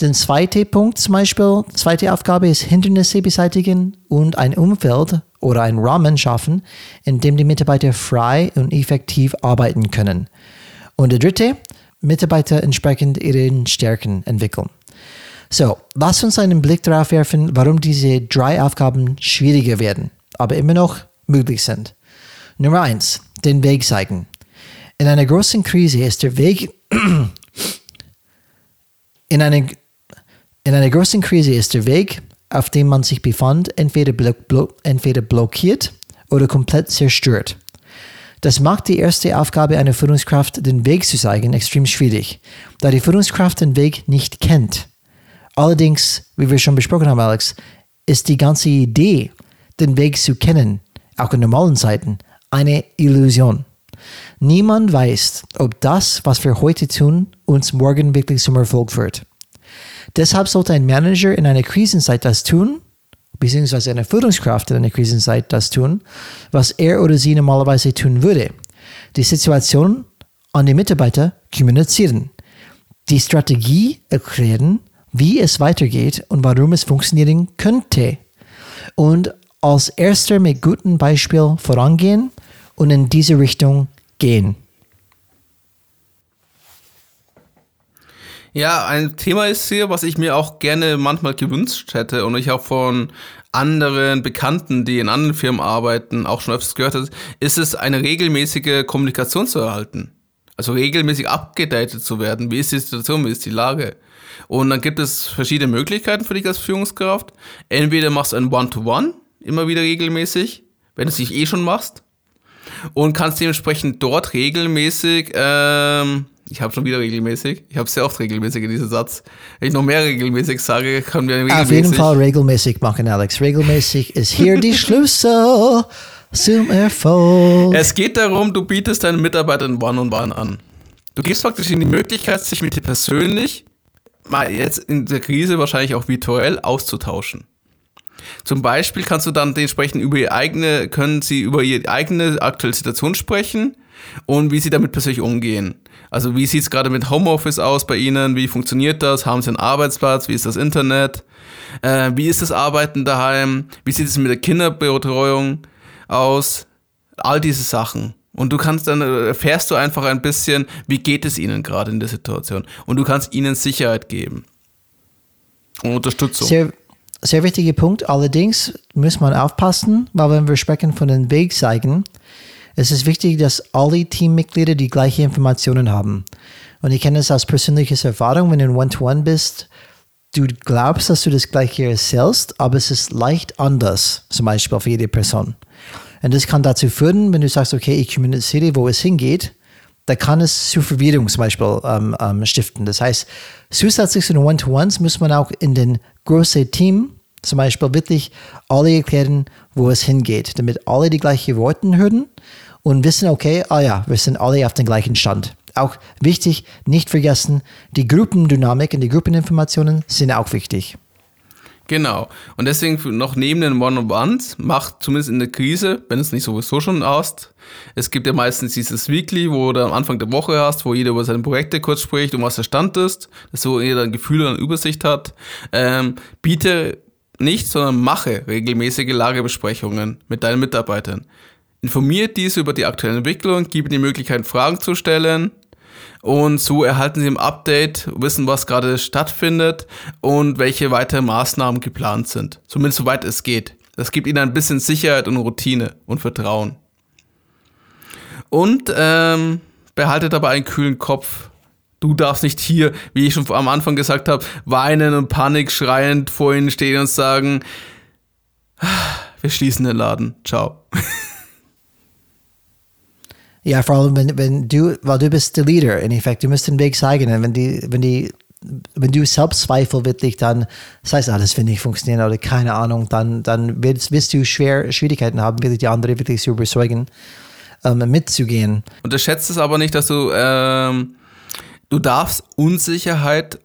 Der zweite Punkt zum Beispiel, zweite Aufgabe ist Hindernisse beseitigen und ein Umfeld oder ein Rahmen schaffen, in dem die Mitarbeiter frei und effektiv arbeiten können. Und der dritte, Mitarbeiter entsprechend ihren Stärken entwickeln. So, lass uns einen Blick darauf werfen, warum diese drei Aufgaben schwieriger werden, aber immer noch möglich sind. Nummer eins, den Weg zeigen. In einer großen Krise ist der Weg in einer in einer großen Krise ist der Weg, auf dem man sich befand, entweder, block, block, entweder blockiert oder komplett zerstört. Das macht die erste Aufgabe einer Führungskraft, den Weg zu zeigen, extrem schwierig, da die Führungskraft den Weg nicht kennt. Allerdings, wie wir schon besprochen haben, Alex, ist die ganze Idee, den Weg zu kennen, auch in normalen Zeiten, eine Illusion. Niemand weiß, ob das, was wir heute tun, uns morgen wirklich zum Erfolg führt. Deshalb sollte ein Manager in einer Krisenzeit das tun, beziehungsweise eine Führungskraft in einer Krisenzeit das tun, was er oder sie normalerweise tun würde. Die Situation an die Mitarbeiter kommunizieren, die Strategie erklären, wie es weitergeht und warum es funktionieren könnte. Und als erster mit gutem Beispiel vorangehen und in diese Richtung gehen. Ja, ein Thema ist hier, was ich mir auch gerne manchmal gewünscht hätte und ich auch von anderen Bekannten, die in anderen Firmen arbeiten, auch schon öfters gehört habe, ist es, eine regelmäßige Kommunikation zu erhalten. Also regelmäßig abgedatet zu werden. Wie ist die Situation, wie ist die Lage? Und dann gibt es verschiedene Möglichkeiten für dich als Führungskraft. Entweder machst du ein One-to-One, -One, immer wieder regelmäßig, wenn du es nicht eh schon machst. Und kannst dementsprechend dort regelmäßig ähm, ich habe schon wieder regelmäßig. Ich habe sehr oft regelmäßig in diesem Satz. Wenn ich noch mehr regelmäßig sage, können wir regelmäßig. Auf jeden Fall regelmäßig machen, Alex. Regelmäßig ist hier die Schlüssel zum Erfolg. Es geht darum, du bietest deinen Mitarbeitern One-on-One an. Du gibst praktisch ihnen die Möglichkeit, sich mit dir persönlich, mal jetzt in der Krise wahrscheinlich auch virtuell, auszutauschen. Zum Beispiel kannst du dann dementsprechend über ihre eigene, können sie über ihre eigene aktuelle Situation sprechen und wie sie damit persönlich umgehen. Also wie sieht es gerade mit Homeoffice aus bei Ihnen? Wie funktioniert das? Haben Sie einen Arbeitsplatz? Wie ist das Internet? Äh, wie ist das Arbeiten daheim? Wie sieht es mit der Kinderbetreuung aus? All diese Sachen. Und du kannst dann äh, erfährst du einfach ein bisschen, wie geht es ihnen gerade in der Situation. Und du kannst ihnen Sicherheit geben. Und Unterstützung. Sehr, sehr wichtiger Punkt. Allerdings muss man aufpassen, weil wenn wir sprechen von den Wegzeigen, es ist wichtig, dass alle Teammitglieder die gleichen Informationen haben. Und ich kenne es aus persönlicher Erfahrung, wenn du in One-to-One bist, du glaubst, dass du das Gleiche erzählst, aber es ist leicht anders, zum Beispiel für jede Person. Und das kann dazu führen, wenn du sagst, okay, ich kommuniziere, wo es hingeht, da kann es zu Verwirrung zum Beispiel ähm, ähm, stiften. Das heißt, zusätzlich zu den One-to-Ones muss man auch in den großen Team zum Beispiel wirklich alle erklären, wo es hingeht, damit alle die gleichen Worte hören und wissen, okay, ah ja, wir sind alle auf dem gleichen Stand. Auch wichtig, nicht vergessen, die Gruppendynamik und die Gruppeninformationen sind auch wichtig. Genau. Und deswegen noch neben den One-on-Ones macht zumindest in der Krise, wenn es nicht sowieso schon hast, es gibt ja meistens dieses Weekly, wo du am Anfang der Woche hast, wo jeder über seine Projekte kurz spricht und was der Stand ist, dass so jeder ein Gefühl und eine Übersicht hat. Ähm, biete nicht, sondern mache regelmäßige Lagebesprechungen mit deinen Mitarbeitern. Informiert diese über die aktuelle Entwicklung, gib ihnen die Möglichkeit, Fragen zu stellen. Und so erhalten sie im Update, wissen, was gerade stattfindet und welche weiteren Maßnahmen geplant sind. Zumindest soweit es geht. Das gibt ihnen ein bisschen Sicherheit und Routine und Vertrauen. Und ähm, behaltet aber einen kühlen Kopf. Du darfst nicht hier, wie ich schon am Anfang gesagt habe, weinen und Panik schreiend vor ihnen stehen und sagen, ah, wir schließen den Laden. Ciao. Ja, vor allem, wenn, wenn du, weil du bist der Leader, in Effekt, du musst den Weg zeigen. Und wenn die, wenn die, wenn du Selbstzweifel wirklich dann sagst, ah, das wird nicht funktionieren oder keine Ahnung, dann, dann wirst, wirst du schwer Schwierigkeiten haben, wirklich die andere wirklich zu überzeugen, ähm, mitzugehen. Unterschätzt es aber nicht, dass du, ähm, du darfst Unsicherheit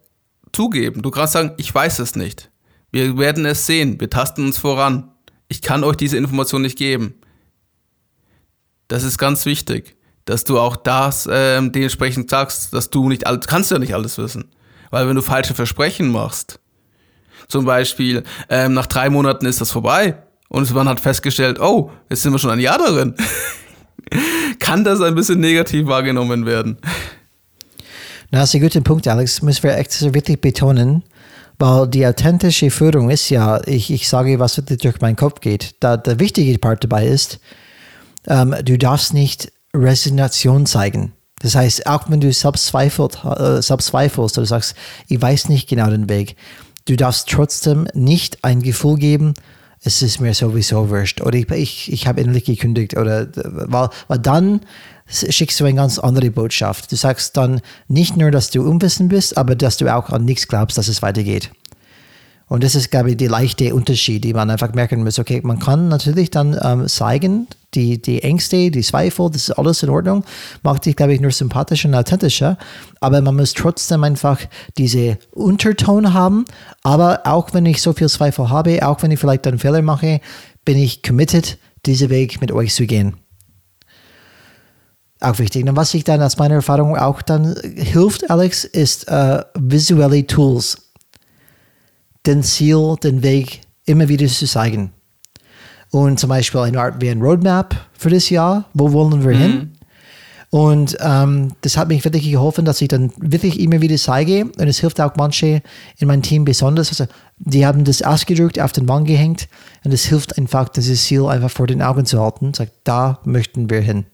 zugeben. Du kannst sagen, ich weiß es nicht. Wir werden es sehen. Wir tasten uns voran. Ich kann euch diese Information nicht geben. Das ist ganz wichtig, dass du auch das ähm, dementsprechend sagst, dass du nicht alles, kannst ja nicht alles wissen. Weil wenn du falsche Versprechen machst, zum Beispiel, ähm, nach drei Monaten ist das vorbei und man hat festgestellt, oh, jetzt sind wir schon ein Jahr darin, kann das ein bisschen negativ wahrgenommen werden. Na, das ist ein guter Punkt, Alex. Müssen wir echt wirklich betonen, weil die authentische Führung ist ja, ich, ich sage, was durch meinen Kopf geht. Da, der wichtige Part dabei ist, ähm, du darfst nicht Resignation zeigen. Das heißt, auch wenn du selbst, zweifelt, äh, selbst zweifelst oder sagst, ich weiß nicht genau den Weg, du darfst trotzdem nicht ein Gefühl geben, es ist mir sowieso wurscht oder ich, ich, ich habe endlich gekündigt oder weil, weil dann schickst du eine ganz andere Botschaft. Du sagst dann nicht nur, dass du unwissend bist, aber dass du auch an nichts glaubst, dass es weitergeht. Und das ist, glaube ich, der leichte Unterschied, die man einfach merken muss. Okay, man kann natürlich dann ähm, zeigen, die, die Ängste, die Zweifel, das ist alles in Ordnung, macht dich, glaube ich, nur sympathischer und authentischer. Aber man muss trotzdem einfach diese Unterton haben. Aber auch wenn ich so viel Zweifel habe, auch wenn ich vielleicht einen Fehler mache, bin ich committed, diesen Weg mit euch zu gehen. Auch wichtig. Und was sich dann aus meiner Erfahrung auch dann hilft, Alex, ist äh, visuelle Tools den Ziel, den Weg immer wieder zu zeigen. Und zum Beispiel eine Art wie ein Roadmap für das Jahr, wo wollen wir mhm. hin? Und ähm, das hat mich wirklich geholfen, dass ich dann wirklich immer wieder zeige. Und es hilft auch manche in meinem Team besonders. Also, die haben das ausgedrückt, auf den Wand gehängt. Und es hilft einfach, dieses Ziel einfach vor den Augen zu halten. Sagt, da möchten wir hin.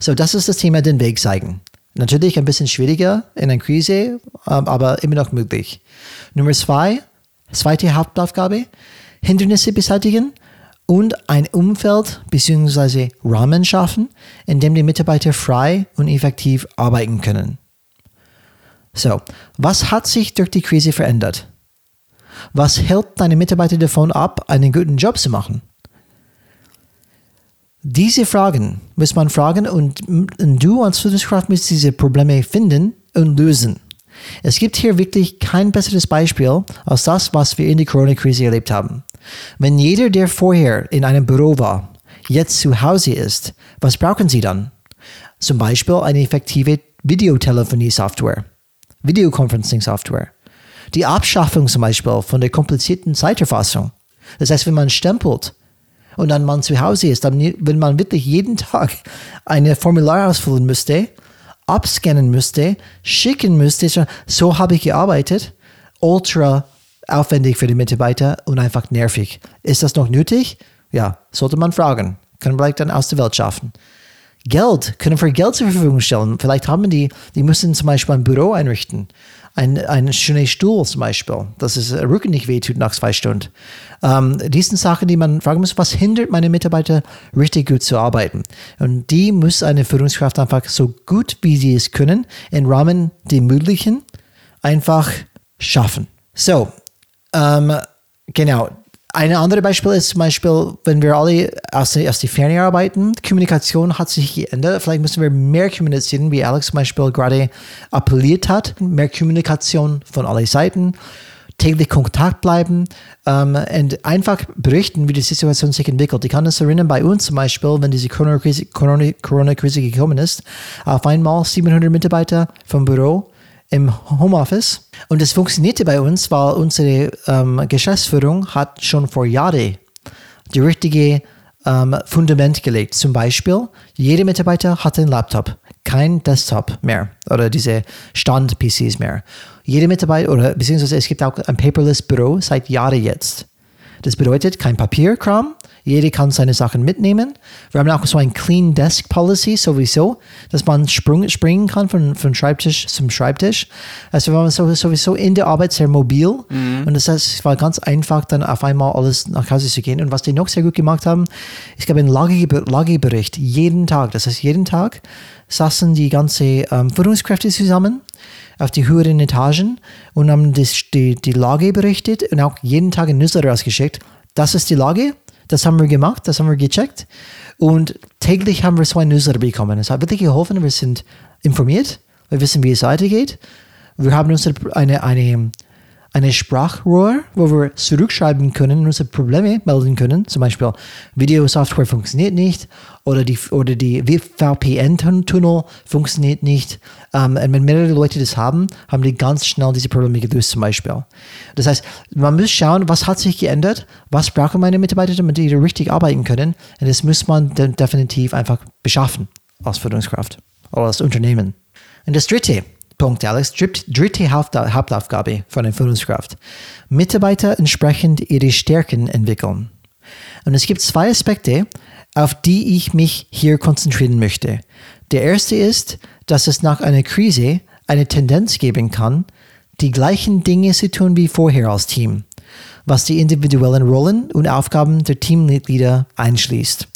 So, das ist das Thema, den Weg zeigen. Natürlich ein bisschen schwieriger in einer Krise, aber immer noch möglich. Nummer zwei, zweite Hauptaufgabe, Hindernisse beseitigen und ein Umfeld bzw. Rahmen schaffen, in dem die Mitarbeiter frei und effektiv arbeiten können. So, was hat sich durch die Krise verändert? Was hält deine Mitarbeiter davon ab, einen guten Job zu machen? Diese Fragen muss man fragen und, und du als Führungskraft musst diese Probleme finden und lösen. Es gibt hier wirklich kein besseres Beispiel als das, was wir in der Corona-Krise erlebt haben. Wenn jeder, der vorher in einem Büro war, jetzt zu Hause ist, was brauchen sie dann? Zum Beispiel eine effektive Videotelefonie-Software, Videoconferencing-Software. Die Abschaffung zum Beispiel von der komplizierten Zeiterfassung. Das heißt, wenn man stempelt, und dann man zu Hause ist, dann, wenn man wirklich jeden Tag eine Formular ausfüllen müsste, abscannen müsste, schicken müsste, so habe ich gearbeitet, ultra aufwendig für die Mitarbeiter und einfach nervig. Ist das noch nötig? Ja, sollte man fragen. Können wir vielleicht dann aus der Welt schaffen. Geld, können wir Geld zur Verfügung stellen. Vielleicht haben die, die müssen zum Beispiel ein Büro einrichten ein, ein schöner Stuhl zum Beispiel, dass es Rücken nicht wehtut nach zwei Stunden. Ähm, dies sind Sachen, die man fragen muss, was hindert meine Mitarbeiter richtig gut zu arbeiten? Und die muss eine Führungskraft einfach so gut wie sie es können, im Rahmen der Möglichen einfach schaffen. So, ähm, genau, ein anderes Beispiel ist zum Beispiel, wenn wir alle aus, aus der Ferne arbeiten, Kommunikation hat sich geändert. Vielleicht müssen wir mehr kommunizieren, wie Alex zum Beispiel gerade appelliert hat. Mehr Kommunikation von allen Seiten, täglich Kontakt bleiben ähm, und einfach berichten, wie die Situation sich entwickelt. Ich kann das erinnern, bei uns zum Beispiel, wenn diese Corona-Krise Corona, Corona gekommen ist, auf einmal 700 Mitarbeiter vom Büro im Homeoffice. Und es funktionierte bei uns, weil unsere ähm, Geschäftsführung hat schon vor Jahren die richtige ähm, Fundament gelegt. Zum Beispiel, jeder Mitarbeiter hat einen Laptop, kein Desktop mehr oder diese Stand-PCs mehr. Jeder Mitarbeiter, oder beziehungsweise es gibt auch ein Paperless-Büro seit Jahren jetzt. Das bedeutet kein Papierkram, jeder kann seine Sachen mitnehmen. Wir haben auch so ein Clean Desk Policy sowieso, dass man sprung, springen kann von, von Schreibtisch zum Schreibtisch. Also wir waren sowieso in der Arbeit sehr mobil mhm. und das heißt, es war ganz einfach, dann auf einmal alles nach Hause zu gehen. Und was die noch sehr gut gemacht haben, es gab einen Lagebericht jeden Tag. Das heißt, jeden Tag saßen die ganzen ähm, Führungskräfte zusammen auf die höheren Etagen und haben das, die, die Lage berichtet und auch jeden Tag ein Newsletter rausgeschickt. Das ist die Lage, das haben wir gemacht, das haben wir gecheckt. Und täglich haben wir ein Newsletter bekommen. Es hat wirklich geholfen. Wir sind informiert. Wir wissen, wie es weitergeht. Wir haben uns eine, eine eine Sprachrohr, wo wir zurückschreiben können und unsere Probleme melden können. Zum Beispiel, Videosoftware funktioniert nicht oder die, oder die VPN-Tunnel funktioniert nicht. Ähm, und wenn mehrere Leute das haben, haben die ganz schnell diese Probleme gelöst zum Beispiel. Das heißt, man muss schauen, was hat sich geändert, was brauchen meine Mitarbeiter, damit die richtig arbeiten können. Und das muss man definitiv einfach beschaffen als Führungskraft oder als Unternehmen. Und das Dritte, Punkt, Alex. Dritte Hauptaufgabe von der Führungskraft. Mitarbeiter entsprechend ihre Stärken entwickeln. Und es gibt zwei Aspekte, auf die ich mich hier konzentrieren möchte. Der erste ist, dass es nach einer Krise eine Tendenz geben kann, die gleichen Dinge zu tun wie vorher als Team was die individuellen Rollen und Aufgaben der Teammitglieder einschließt.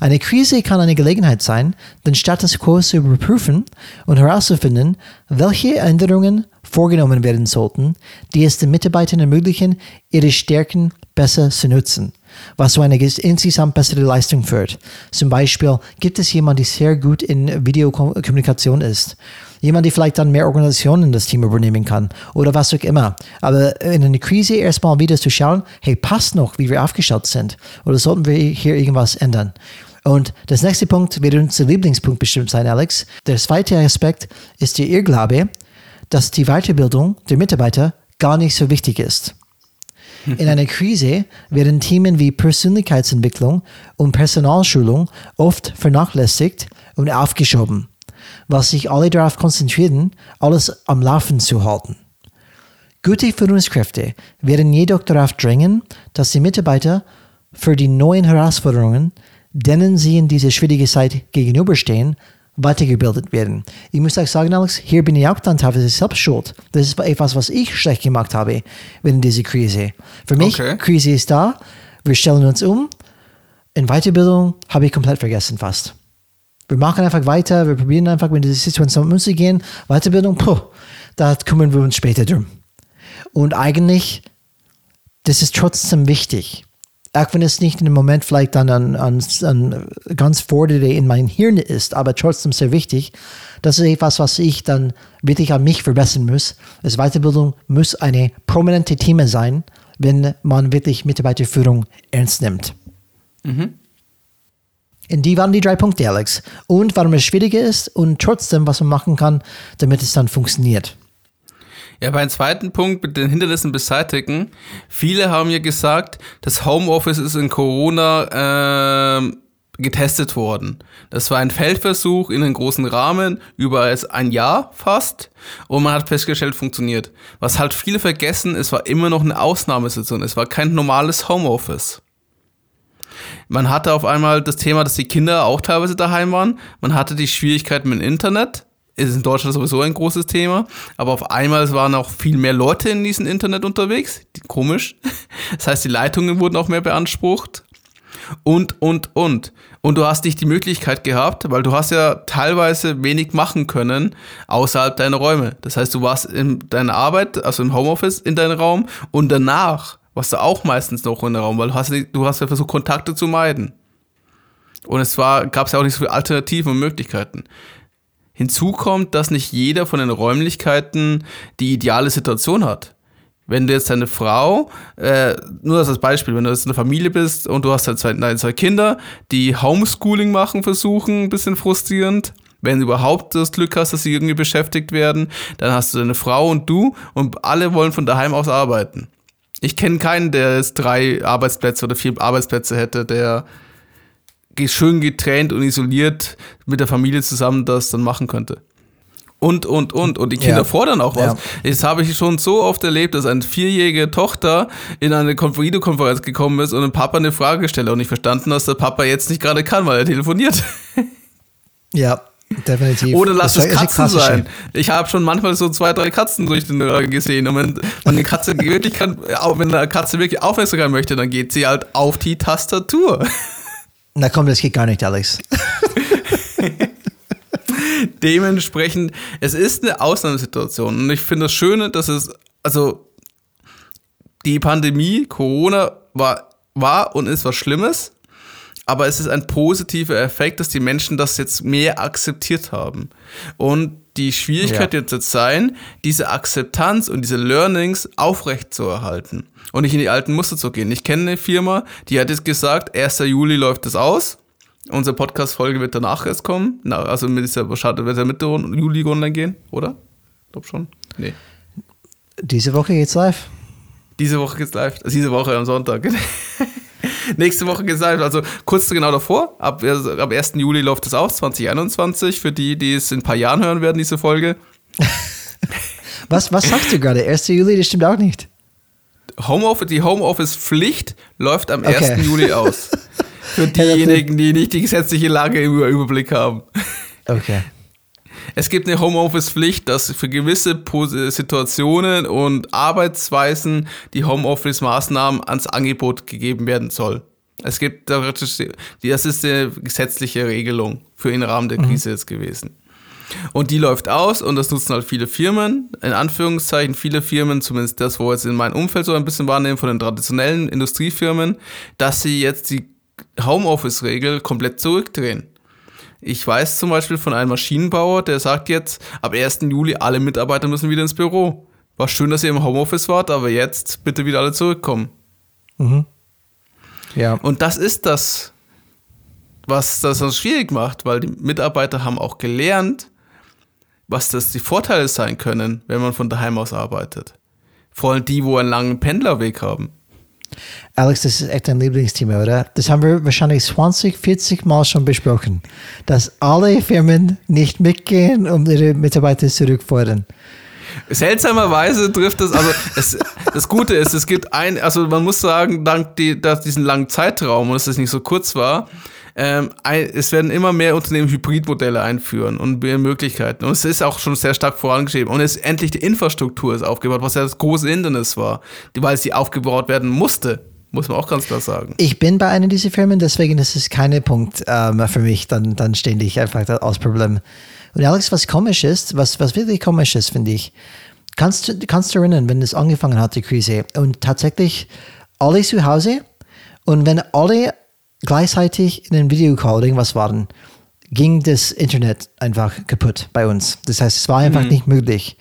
Eine Krise kann eine Gelegenheit sein, den Status quo zu überprüfen und herauszufinden, welche Änderungen vorgenommen werden sollten, die es den Mitarbeitern ermöglichen, ihre Stärken besser zu nutzen, was zu einer insgesamt bessere Leistung führt. Zum Beispiel gibt es jemanden, der sehr gut in Videokommunikation ist Jemand, der vielleicht dann mehr Organisationen in das Team übernehmen kann oder was auch immer. Aber in einer Krise erstmal wieder zu schauen, hey, passt noch, wie wir aufgestellt sind oder sollten wir hier irgendwas ändern? Und das nächste Punkt wird unser Lieblingspunkt bestimmt sein, Alex. Der zweite Aspekt ist der Irrglaube, dass die Weiterbildung der Mitarbeiter gar nicht so wichtig ist. In einer Krise werden Themen wie Persönlichkeitsentwicklung und Personalschulung oft vernachlässigt und aufgeschoben, was sich alle darauf konzentrieren, alles am Laufen zu halten. Gute Führungskräfte werden jedoch darauf drängen, dass die Mitarbeiter für die neuen Herausforderungen, denen sie in dieser schwierigen Zeit gegenüberstehen, weitergebildet werden. Ich muss auch sagen, Alex, hier bin ich auch dann teilweise selbst schuld. Das ist etwas, was ich schlecht gemacht habe während dieser Krise. Für mich, Okay. Krise ist da, wir stellen uns um. In Weiterbildung habe ich komplett vergessen fast. Wir machen einfach weiter, wir probieren einfach mit dieser Situation umzugehen. Weiterbildung, puh, da kümmern wir uns später drum. Und eigentlich, das ist trotzdem wichtig. Auch wenn es nicht im Moment vielleicht dann an, an, an ganz vordere in mein Hirn ist, aber trotzdem sehr wichtig. Das ist etwas, was ich dann wirklich an mich verbessern muss. Das Weiterbildung muss eine prominente Thema sein, wenn man wirklich Mitarbeiterführung ernst nimmt. Und die waren die drei Punkte, Alex. Und warum es schwieriger ist und trotzdem, was man machen kann, damit es dann funktioniert. Ja, beim zweiten Punkt mit den Hindernissen beseitigen. Viele haben ja gesagt, das Homeoffice ist in Corona ähm, getestet worden. Das war ein Feldversuch in einem großen Rahmen über ein Jahr fast und man hat festgestellt, funktioniert. Was halt viele vergessen, es war immer noch eine Ausnahmesituation. Es war kein normales Homeoffice. Man hatte auf einmal das Thema, dass die Kinder auch teilweise daheim waren. Man hatte die Schwierigkeiten mit dem Internet. Ist in Deutschland sowieso ein großes Thema. Aber auf einmal waren auch viel mehr Leute in diesem Internet unterwegs. Komisch. Das heißt, die Leitungen wurden auch mehr beansprucht. Und, und, und. Und du hast nicht die Möglichkeit gehabt, weil du hast ja teilweise wenig machen können außerhalb deiner Räume. Das heißt, du warst in deiner Arbeit, also im Homeoffice, in deinem Raum und danach warst du auch meistens noch in der Raum, weil du hast, du hast ja versucht, Kontakte zu meiden. Und es gab ja auch nicht so viele Alternativen und Möglichkeiten. Hinzu kommt, dass nicht jeder von den Räumlichkeiten die ideale Situation hat. Wenn du jetzt deine Frau, äh, nur als Beispiel, wenn du jetzt eine Familie bist und du hast halt zwei, nein, zwei Kinder, die Homeschooling machen versuchen, ein bisschen frustrierend. Wenn du überhaupt das Glück hast, dass sie irgendwie beschäftigt werden, dann hast du deine Frau und du und alle wollen von daheim aus arbeiten. Ich kenne keinen, der jetzt drei Arbeitsplätze oder vier Arbeitsplätze hätte, der schön getrennt und isoliert mit der Familie zusammen das dann machen könnte. Und, und, und. Und die Kinder Ja. fordern auch was. Ja. Jetzt habe ich schon so oft erlebt, dass eine vierjährige Tochter in eine Konf- Videokonferenz gekommen ist und dem Papa eine Frage gestellt hat und nicht verstanden, dass der Papa jetzt nicht gerade kann, weil er telefoniert. Ja, definitiv. Oder lass Das es Katzen sein. Ich habe schon manchmal so zwei, drei Katzen durch den Rücken gesehen. Und wenn, wenn eine Katze wirklich kann, auch wenn eine Katze wirklich Aufmerksamkeit möchte, dann geht sie halt auf die Tastatur. Na komm, das geht gar nicht, Alex. Dementsprechend, es ist eine Ausnahmesituation. Und ich finde das Schöne, dass es, also die Pandemie, Corona, war, war und ist was Schlimmes. Aber es ist ein positiver Effekt, dass die Menschen das jetzt mehr akzeptiert haben. Und die Schwierigkeit Ja. wird jetzt sein, diese Akzeptanz und diese Learnings aufrechtzuerhalten und nicht in die alten Muster zu gehen. Ich kenne eine Firma, die hat jetzt gesagt, 1. Juli läuft es aus. Unsere Podcast-Folge wird danach erst kommen. Na, also mit dieser Schade wird er Mitte Juli online gehen, oder? Ich glaube schon. Nee. Diese Woche geht's live. Diese Woche geht's live. Also diese Woche am Sonntag. Nächste Woche live. Also kurz genau davor. Ab, also ab 1. Juli läuft es aus, 2021. Für die, die es in ein paar Jahren hören werden, diese Folge. Was, was sagst du gerade? 1. Juli, das stimmt auch nicht. Homeoffice, die Homeoffice-Pflicht läuft am Okay. 1. Juli aus. Für diejenigen, die nicht die gesetzliche Lage im Überblick haben. Okay. Es gibt eine Homeoffice-Pflicht, dass für gewisse Pos- Situationen und Arbeitsweisen die Homeoffice-Maßnahmen ans Angebot gegeben werden soll. Es gibt, theoretisch- das ist eine gesetzliche Regelung für den Rahmen der Krise jetzt gewesen. Und die läuft aus und das nutzen halt viele Firmen, in Anführungszeichen viele Firmen, zumindest das, wo jetzt in meinem Umfeld so ein bisschen wahrnehmen von den traditionellen Industriefirmen, dass sie jetzt die Homeoffice-Regel komplett zurückdrehen. Ich weiß zum Beispiel von einem Maschinenbauer, der sagt jetzt, ab 1. Juli alle Mitarbeiter müssen wieder ins Büro. War schön, dass ihr im Homeoffice wart, aber jetzt bitte wieder alle zurückkommen. Ja. Und das ist das, was das so schwierig macht, weil die Mitarbeiter haben auch gelernt, was das die Vorteile sein können, wenn man von daheim aus arbeitet. Vor allem die, wo einen langen Pendlerweg haben. Alex, das ist echt ein Lieblingsthema, oder? Das haben wir wahrscheinlich 20, 40 Mal schon besprochen, dass alle Firmen nicht mitgehen, um ihre Mitarbeiter zurückfordern. Seltsamerweise trifft das, also es, das Gute ist, es gibt ein, also man muss sagen, dank die, dass diesen langen Zeitraum und dass es nicht so kurz war, ähm, es werden immer mehr Unternehmen Hybridmodelle einführen und mehr Möglichkeiten. Und es ist auch schon sehr stark vorangeschrieben. Und es ist endlich die Infrastruktur ist aufgebaut, was ja das große Hindernis war, weil sie aufgebaut werden musste. Muss man auch ganz klar sagen. Ich bin bei einer dieser Firmen, deswegen ist es keine Punkt ähm, für mich, dann, dann ständig einfach als Problem. Und Alex, was komisch ist, was, was wirklich komisch ist, finde ich, kannst du kannst du erinnern, wenn es angefangen hat, die Krise, und tatsächlich alle zu Hause und wenn alle gleichzeitig in einem Videocall oder irgendwas waren, ging das Internet einfach kaputt bei uns. Das heißt, es war einfach mhm. nicht möglich.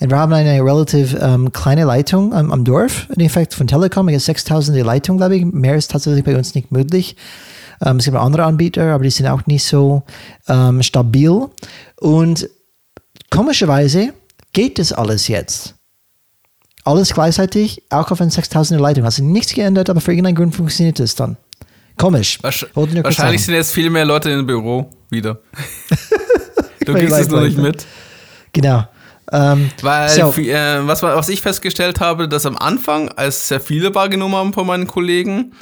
Und wir haben eine relativ ähm, kleine Leitung am, am, Dorf, in Effekt von Telekom. Ich 6000 Leitung, glaube ich. Mehr ist tatsächlich bei uns nicht möglich. Ähm, es gibt andere Anbieter, aber die sind auch nicht so ähm, stabil. Und komischerweise geht das alles jetzt. Alles gleichzeitig, auch auf einer 6000 Leitung. Also nichts geändert, aber für irgendeinen Grund funktioniert es dann. Komisch. Wahrscheinlich sind jetzt viel mehr Leute im Büro wieder. du gehst es nur nicht mit. Genau. Ähm, Weil, so. äh, was, was ich festgestellt habe, dass am Anfang, als sehr viele wahrgenommen haben von meinen Kollegen,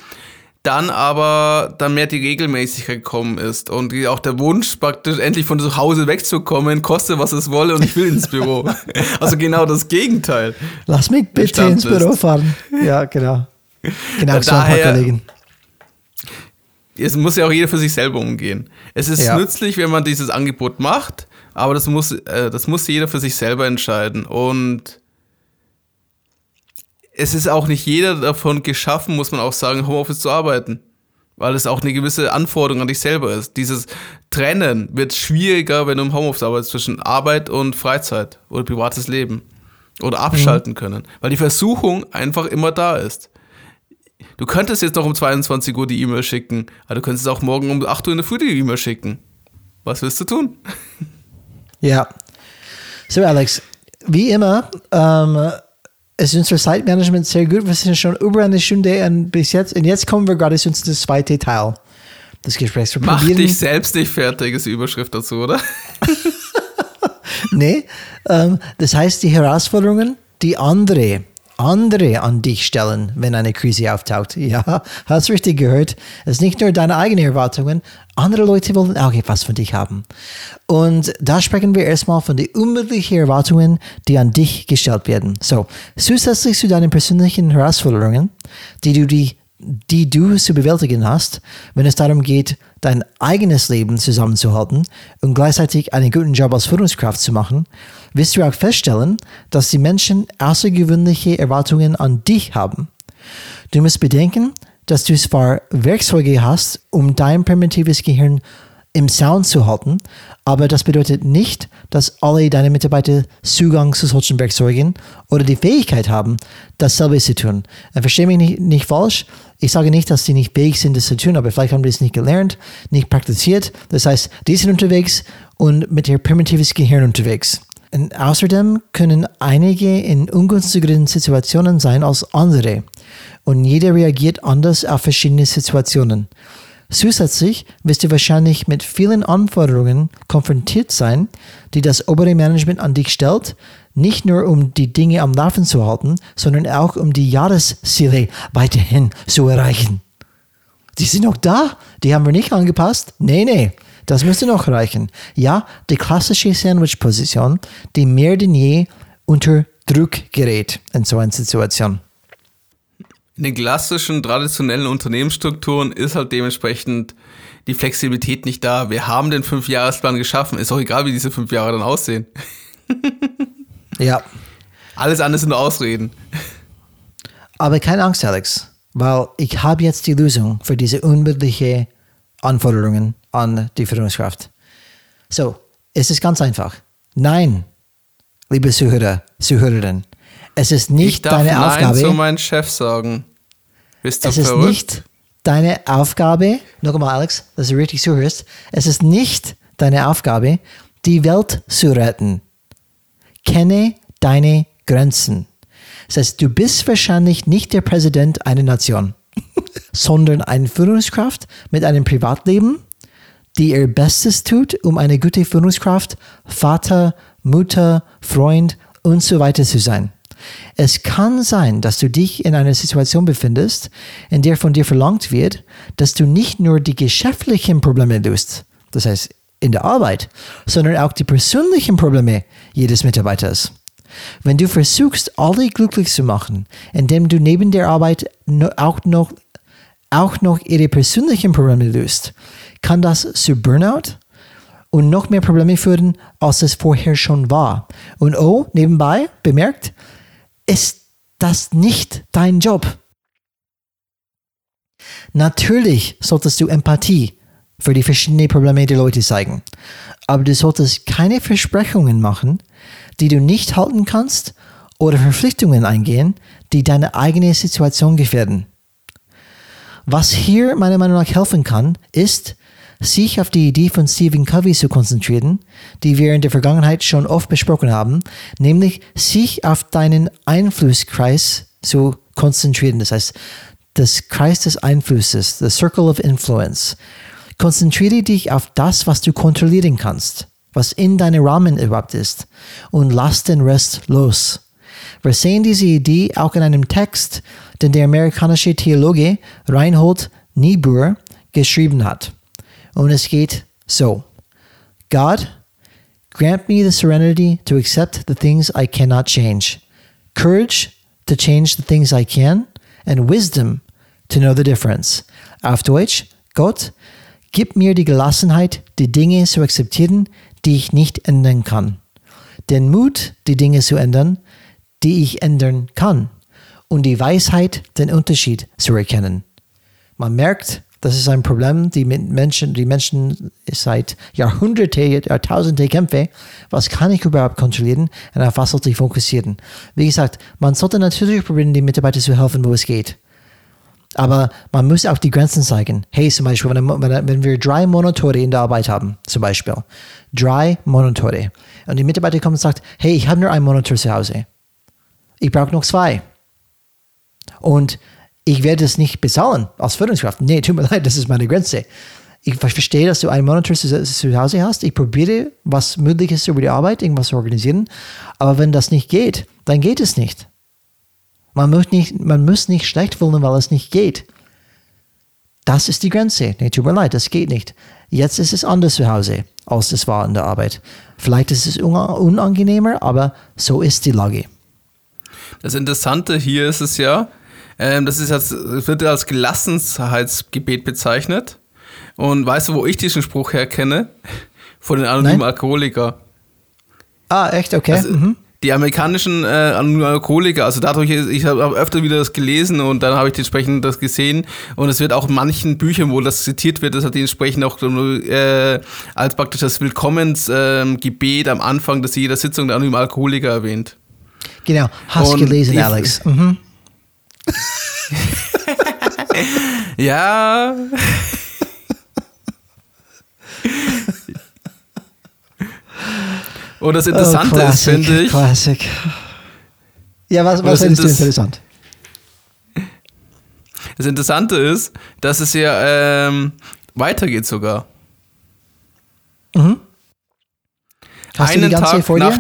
dann aber dann mehr die Regelmäßigkeit gekommen ist und auch der Wunsch praktisch endlich von zu Hause wegzukommen, koste was es wolle und ich will ins Büro. also genau das Gegenteil. Lass mich bitte ins Büro fahren. Ja, genau. Genau, so ein paar Kollegen es muss ja auch jeder für sich selber umgehen. Es ist ja. nützlich, wenn man dieses Angebot macht, aber das muss, äh, das muss jeder für sich selber entscheiden. Und es ist auch nicht jeder davon geschaffen, muss man auch sagen, Homeoffice zu arbeiten. Weil es auch eine gewisse Anforderung an dich selber ist. Dieses Trennen wird schwieriger, wenn du im Homeoffice arbeitest zwischen Arbeit und Freizeit oder privates Leben. Oder abschalten mhm. können. Weil die Versuchung einfach immer da ist. Du könntest jetzt noch um 22 Uhr die E-Mail schicken, aber du könntest auch morgen um 8 Uhr in der Früh die E-Mail schicken. Was willst du tun? Ja. So, Alex, wie immer, ähm, ist unser Zeitmanagement sehr gut. Wir sind schon über eine Stunde und bis jetzt. Und jetzt kommen wir gerade zu unserem zweiten Teil des Gesprächs. Wir Mach dich selbst nicht fertig, ist die Überschrift dazu, oder? nee, ähm, das heißt, die Herausforderungen, die andere andere an dich stellen, wenn eine Krise auftaucht. Ja, hast richtig gehört. Es ist nicht nur deine eigenen Erwartungen, andere Leute wollen auch etwas von dich haben. Und da sprechen wir erstmal von den unmöglichen Erwartungen, die an dich gestellt werden. So, zusätzlich zu deinen persönlichen Herausforderungen, die du die die du zu bewältigen hast, wenn es darum geht, dein eigenes Leben zusammenzuhalten und gleichzeitig einen guten Job als Führungskraft zu machen, wirst du auch feststellen, dass die Menschen außergewöhnliche Erwartungen an dich haben. Du musst bedenken, dass du zwar Werkzeuge hast, um dein primitives Gehirn im Sound zu halten, aber das bedeutet nicht, dass alle deine Mitarbeiter Zugang zu solchen Werkzeugen oder die Fähigkeit haben, dasselbe zu tun. Verstehe mich nicht, nicht falsch. Ich sage nicht, dass sie nicht fähig sind, das zu tun, aber vielleicht haben die es nicht gelernt, nicht praktiziert. Das heißt, die sind unterwegs und mit ihr primitives Gehirn unterwegs. Und außerdem können einige in ungünstigeren Situationen sein als andere. Und jeder reagiert anders auf verschiedene Situationen. Zusätzlich wirst du wahrscheinlich mit vielen Anforderungen konfrontiert sein, die das obere Management an dich stellt, nicht nur um die Dinge am Laufen zu halten, sondern auch um die Jahresziele weiterhin zu erreichen. Die sind noch da, die haben wir nicht angepasst. Nee, nee. Das müsste noch reichen. Ja, die klassische Sandwich-Position, die mehr denn je unter Druck gerät in so einer Situation. In den klassischen, traditionellen Unternehmensstrukturen ist halt dementsprechend die Flexibilität nicht da. Wir haben den Fünfjahresplan geschaffen. Ist auch egal, wie diese fünf Jahre dann aussehen. ja. Alles andere sind Ausreden. Aber keine Angst, Alex, weil ich habe jetzt die Lösung für diese unmögliche Anforderungen an die Führungskraft. So, es ist ganz einfach. Nein, liebe Zuhörer, Zuhörerinnen, es ist nicht ich darf deine Nein Aufgabe. zu meinem Chef sagen. Bist du es verrückt? ist nicht deine Aufgabe, nochmal Alex, dass du richtig zuhörst, es ist nicht deine Aufgabe, die Welt zu retten. Kenne deine Grenzen. Das heißt, du bist wahrscheinlich nicht der Präsident einer Nation, sondern eine Führungskraft mit einem Privatleben, die ihr Bestes tut, um eine gute Führungskraft, Vater, Mutter, Freund und so weiter zu sein. Es kann sein, dass du dich in einer Situation befindest, in der von dir verlangt wird, dass du nicht nur die geschäftlichen Probleme löst, das heißt in der Arbeit, sondern auch die persönlichen Probleme jedes Mitarbeiters. Wenn du versuchst, alle glücklich zu machen, indem du neben der Arbeit auch noch, auch noch ihre persönlichen Probleme löst, kann das zu Burnout und noch mehr Probleme führen, als es vorher schon war. Und oh, nebenbei bemerkt, ist das nicht dein Job. Natürlich solltest du Empathie für die verschiedenen Probleme der Leute zeigen, aber du solltest keine Versprechungen machen, die du nicht halten kannst oder Verpflichtungen eingehen, die deine eigene Situation gefährden. Was hier meiner Meinung nach helfen kann, ist, sich auf die Idee von Stephen Covey zu konzentrieren, die wir in der Vergangenheit schon oft besprochen haben, nämlich sich auf deinen Einflusskreis zu konzentrieren. Das heißt, das Kreis des Einflusses, the Circle of Influence. Konzentriere dich auf das, was du kontrollieren kannst, was in deinem Rahmen überhaupt ist, und lass den Rest los. Wir sehen diese Idee auch in einem Text, den der amerikanische Theologe Reinhold Niebuhr geschrieben hat. Und es geht so. God, grant me the serenity to accept the things I cannot change, courage to change the things I can, and wisdom to know the difference. Auf Deutsch, Gott, gib mir die Gelassenheit, die Dinge zu akzeptieren, die ich nicht ändern kann. Den Mut, die Dinge zu ändern, die ich ändern kann. Und die Weisheit, den Unterschied zu erkennen. Man merkt, das ist ein Problem, die Menschen, die Menschen seit Jahrhunderte, Jahrtausende kämpfen. Was kann ich überhaupt kontrollieren und auf was sollte ich fokussieren? Wie gesagt, man sollte natürlich probieren, den Mitarbeitern zu helfen, wo es geht. Aber man muss auch die Grenzen zeigen. Hey, zum Beispiel, wenn, wenn wir drei Monitore in der Arbeit haben, zum Beispiel, drei Monitore, und die Mitarbeiter kommen und sagt, hey, ich habe nur einen Monitor zu Hause. Ich brauche noch zwei. Und ich werde es nicht bezahlen als Führungskraft. Nee, tut mir leid, das ist meine Grenze. Ich verstehe, dass du einen Monitor zu, zu Hause hast. Ich probiere, was möglich ist über die Arbeit, irgendwas zu organisieren. Aber wenn das nicht geht, dann geht es nicht. Man muss nicht, man muss nicht schlecht wollen, weil es nicht geht. Das ist die Grenze. Nee, tut mir leid, das geht nicht. Jetzt ist es anders zu Hause, als es war in der Arbeit. Vielleicht ist es unangenehmer, aber so ist die Lage. Das Interessante hier ist es ja, ähm, das ist als, wird als Gelassenheitsgebet bezeichnet. Und weißt du, wo ich diesen Spruch herkenne? Von den anonymen Nein. Alkoholiker. Ah, echt? Okay. Also, mhm. Die amerikanischen äh, anonymen Alkoholiker, also dadurch, ich habe öfter wieder das gelesen und dann habe ich entsprechend das gesehen und es wird auch in manchen Büchern, wo das zitiert wird, das hat entsprechend auch äh, als praktisch das Willkommensgebet äh, am Anfang des jeder Sitzung der anonymen Alkoholiker erwähnt. Genau, hast und gelesen, Alex. Mhm. ja. Und das Interessante oh, ist, finde ich. Classic. Ja, was, was findest du interessant? Das Interessante ist, dass es ja ähm, weitergeht sogar. Mhm. Hast Einen du die ganze Tag dir? nach,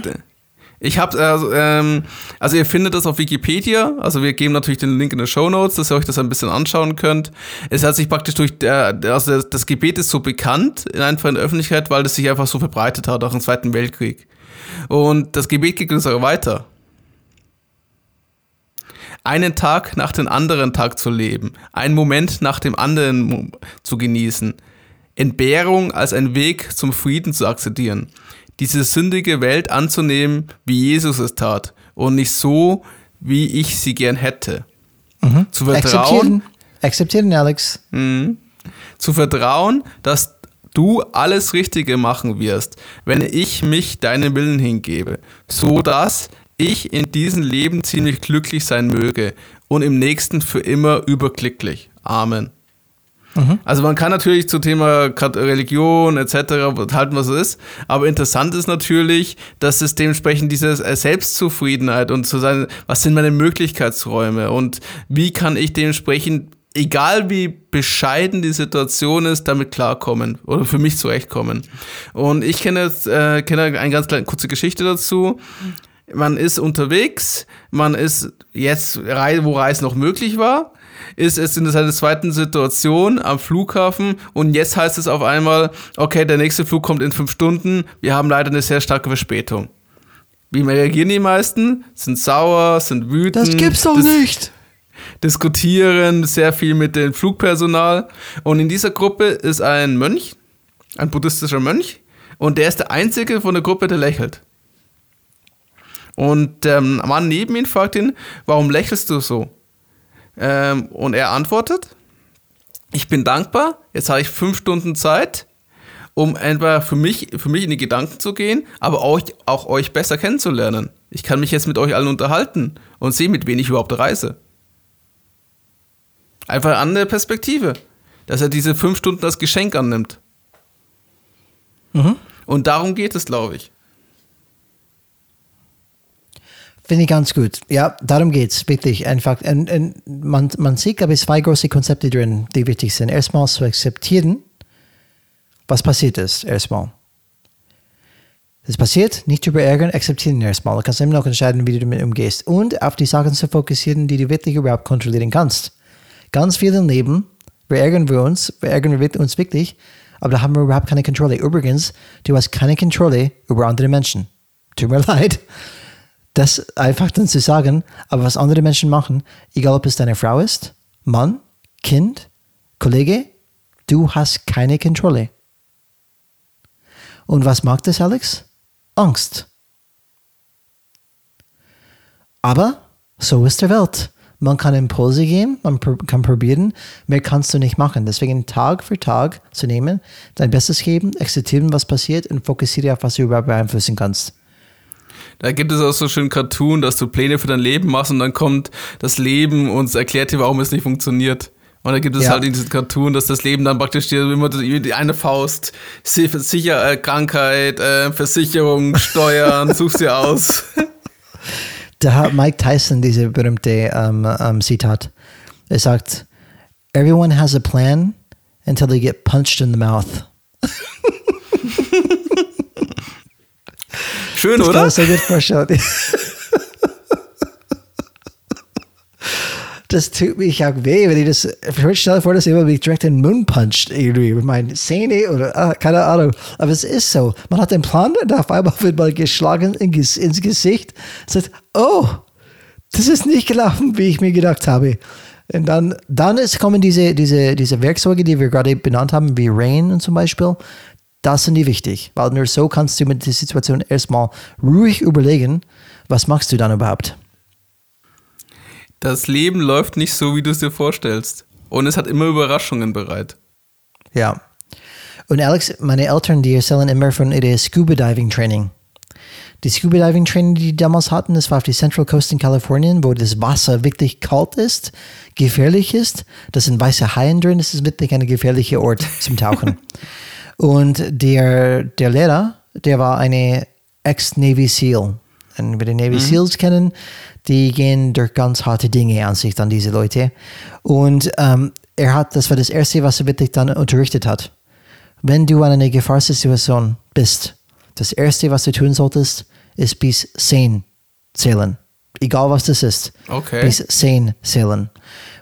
ich habe also, ähm, also ihr findet das auf Wikipedia. Also wir geben natürlich den Link in den Show Notes, dass ihr euch das ein bisschen anschauen könnt. Es hat sich praktisch durch der, also das Gebet ist so bekannt in einfach in der Öffentlichkeit, weil das sich einfach so verbreitet hat auch im Zweiten Weltkrieg. Und das Gebet geht sogar weiter. Einen Tag nach dem anderen Tag zu leben, einen Moment nach dem anderen zu genießen, Entbehrung als ein Weg zum Frieden zu akzeptieren diese sündige Welt anzunehmen, wie Jesus es tat und nicht so, wie ich sie gern hätte. Mhm. Zu vertrauen. Akzeptieren, Akzeptieren Alex. Mh, zu vertrauen, dass du alles Richtige machen wirst, wenn ich mich deinem Willen hingebe, so dass ich in diesem Leben ziemlich glücklich sein möge und im nächsten für immer überglücklich. Amen. Also man kann natürlich zu Thema Religion etc. halten, was es ist, aber interessant ist natürlich, dass es dementsprechend diese Selbstzufriedenheit und zu sein, was sind meine Möglichkeitsräume und wie kann ich dementsprechend egal wie bescheiden die Situation ist, damit klarkommen oder für mich zurechtkommen. Und ich kenne jetzt äh, kenne eine ganz kleine kurze Geschichte dazu. Man ist unterwegs, man ist jetzt, wo Reisen noch möglich war, ist es in der zweiten Situation am Flughafen und jetzt heißt es auf einmal, okay, der nächste Flug kommt in fünf Stunden, wir haben leider eine sehr starke Verspätung. Wie reagieren die meisten? Sind sauer, sind wütend. Das gibt's doch nicht. Diskutieren sehr viel mit dem Flugpersonal. Und in dieser Gruppe ist ein Mönch, ein buddhistischer Mönch, und der ist der einzige von der Gruppe, der lächelt. Und der Mann neben ihn fragt ihn, warum lächelst du so? Ähm, und er antwortet, ich bin dankbar, jetzt habe ich fünf Stunden Zeit, um einfach für mich, für mich in die Gedanken zu gehen, aber auch, auch euch besser kennenzulernen. Ich kann mich jetzt mit euch allen unterhalten und sehe, mit wem ich überhaupt reise. Einfach eine andere Perspektive, dass er diese fünf Stunden als Geschenk annimmt. Mhm. Und darum geht es, glaube ich. Finde ich ganz gut. Ja, darum geht es wirklich einfach. Und, und man, man sieht, glaube ich, zwei große Konzepte drin, die wichtig sind. Erstmal zu akzeptieren, was passiert ist, erstmal. Das passiert, nicht drüber ärgern, akzeptieren erstmal. Du kannst immer noch entscheiden, wie du damit umgehst. Und auf die Sachen zu fokussieren, die du wirklich überhaupt kontrollieren kannst. Ganz viel im Leben, wir ärgern wir uns, wir ärgern wir uns wirklich, aber da haben wir überhaupt keine Kontrolle. Übrigens, du hast keine Kontrolle über andere Menschen. Tut mir leid das einfach dann zu sagen, aber was andere Menschen machen, egal ob es deine Frau ist, Mann, Kind, Kollege, du hast keine Kontrolle. Und was macht das, Alex? Angst. Aber so ist der Welt. Man kann Impulse geben, man kann probieren, mehr kannst du nicht machen. Deswegen Tag für Tag zu nehmen, dein Bestes geben, akzeptieren, was passiert und fokussiere auf, was du überhaupt beeinflussen kannst. Da gibt es auch so schön Cartoon, dass du Pläne für dein Leben machst und dann kommt das Leben und erklärt dir, warum es nicht funktioniert. Und da gibt es ja. halt in diesem Cartoon, dass das Leben dann praktisch dir immer die eine Faust, sicher äh, Krankheit, äh, Versicherung, Steuern, suchst dir aus. Da hat Mike Tyson diese berühmte ähm, ähm, Zitat. Er sagt, Everyone has a plan until they get punched in the mouth. Schön, das oder? Kann ich mir gut vorstellen. das tut mich auch weh, wenn ich das. Stell dir vor, dass jemand mich direkt in den Mund puncht, irgendwie, mit meinen Zähnen oder ah, keine Ahnung. Aber es ist so. Man hat einen Plan und auf einmal wird man geschlagen ins Gesicht. Sagt, oh, das ist nicht gelaufen, wie ich mir gedacht habe. Und dann, dann ist, kommen diese, diese, diese Werkzeuge, die wir gerade benannt haben, wie Rain zum Beispiel. Das sind die wichtig, weil nur so kannst du mit der Situation erstmal ruhig überlegen, was machst du dann überhaupt. Das Leben läuft nicht so, wie du es dir vorstellst. Und es hat immer Überraschungen bereit. Ja. Und Alex, meine Eltern, die erzählen immer von ihrem Scuba Diving Training. Die Scuba Diving Training, die die damals hatten, das war auf die Central Coast in Kalifornien, wo das Wasser wirklich kalt ist, gefährlich ist. Das sind weiße Haien drin, das ist wirklich ein gefährlicher Ort zum Tauchen. Und der, der Lehrer, der war eine Ex-Navy SEAL. Und wir die Navy mhm. SEALs kennen, die gehen durch ganz harte Dinge an sich dann, diese Leute. Und ähm, er hat, das war das Erste, was er wirklich dann unterrichtet hat. Wenn du in einer Gefahrsituation bist, das Erste, was du tun solltest, ist bis 10 zählen. Egal was das ist. Okay. Bis 10 zählen.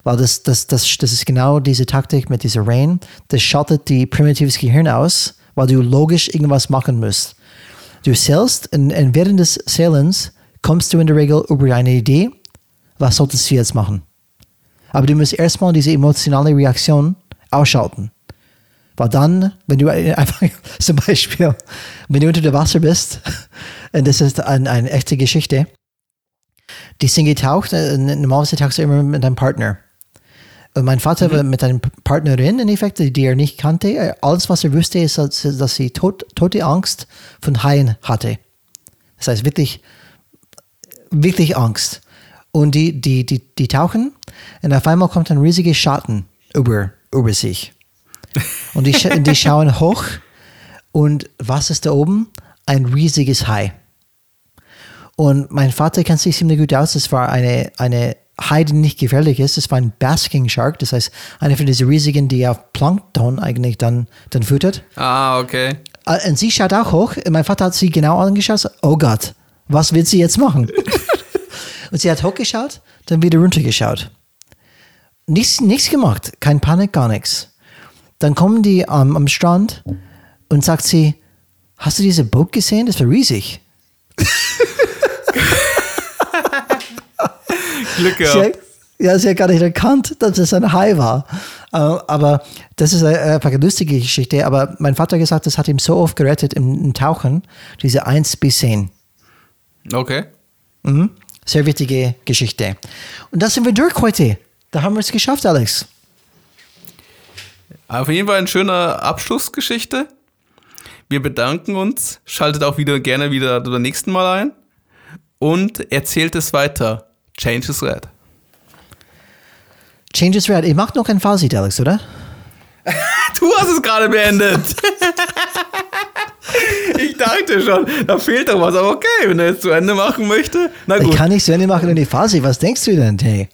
Weil das, das, das, das ist genau diese Taktik mit dieser Rain. Das schaltet die primitives Gehirn aus, weil du logisch irgendwas machen musst. Du zählst und, und während des Zählens kommst du in der Regel über eine Idee, was solltest du jetzt machen. Aber du musst erstmal diese emotionale Reaktion ausschalten. Weil dann, wenn du einfach zum Beispiel, wenn du unter dem Wasser bist, und das ist eine, eine echte Geschichte, die sind getaucht, äh, normalerweise tauchst du immer mit deinem Partner. Und mein Vater mhm. war mit einer Partnerin, in Effekt, die er nicht kannte. Alles, was er wusste, ist, dass sie tot, tote Angst von Haien hatte. Das heißt, wirklich, wirklich Angst. Und die, die, die, die tauchen und auf einmal kommt ein riesiger Schatten über, über sich. Und die, die schauen hoch und was ist da oben? Ein riesiges Hai. Und mein Vater kennt sich ziemlich gut aus. Es war eine, eine Hai, die nicht gefährlich ist. Es war ein Basking Shark, das heißt, eine von diesen riesigen, die auf Plankton eigentlich dann, dann füttert. Ah, okay. Äh, Und sie schaut auch hoch. Mein Vater hat sie genau angeschaut. Oh Gott, was wird sie jetzt machen? und sie hat hochgeschaut, dann wieder runtergeschaut. Nichts, nichts gemacht. Kein Panik, gar nichts. Dann kommen die am am Strand und sagt sie, hast du diese Boot gesehen? Das war riesig. Glück gehabt. ja, sie hat gar nicht erkannt, dass es ein Hai war. Äh, Aber das ist eine, einfach eine lustige Geschichte. Aber mein Vater hat gesagt, das hat ihm so oft gerettet im, im Tauchen, diese 1 bis 10. Okay. Mhm. Sehr wichtige Geschichte. Und das sind wir durch heute. Da haben wir es geschafft, Alex. Auf jeden Fall eine schöne Abschlussgeschichte. Wir bedanken uns. Schaltet auch wieder gerne wieder beim nächsten Mal ein. Und erzählt es weiter. Change is red. Change is red. Ich mache noch ein Fazit, Alex, oder? Du hast es gerade beendet. ich dachte schon, da fehlt doch was. Aber okay, wenn er jetzt zu Ende machen möchte. Na Ich gut. kann nicht zu Ende machen in die Fazit. Was denkst du denn, hey?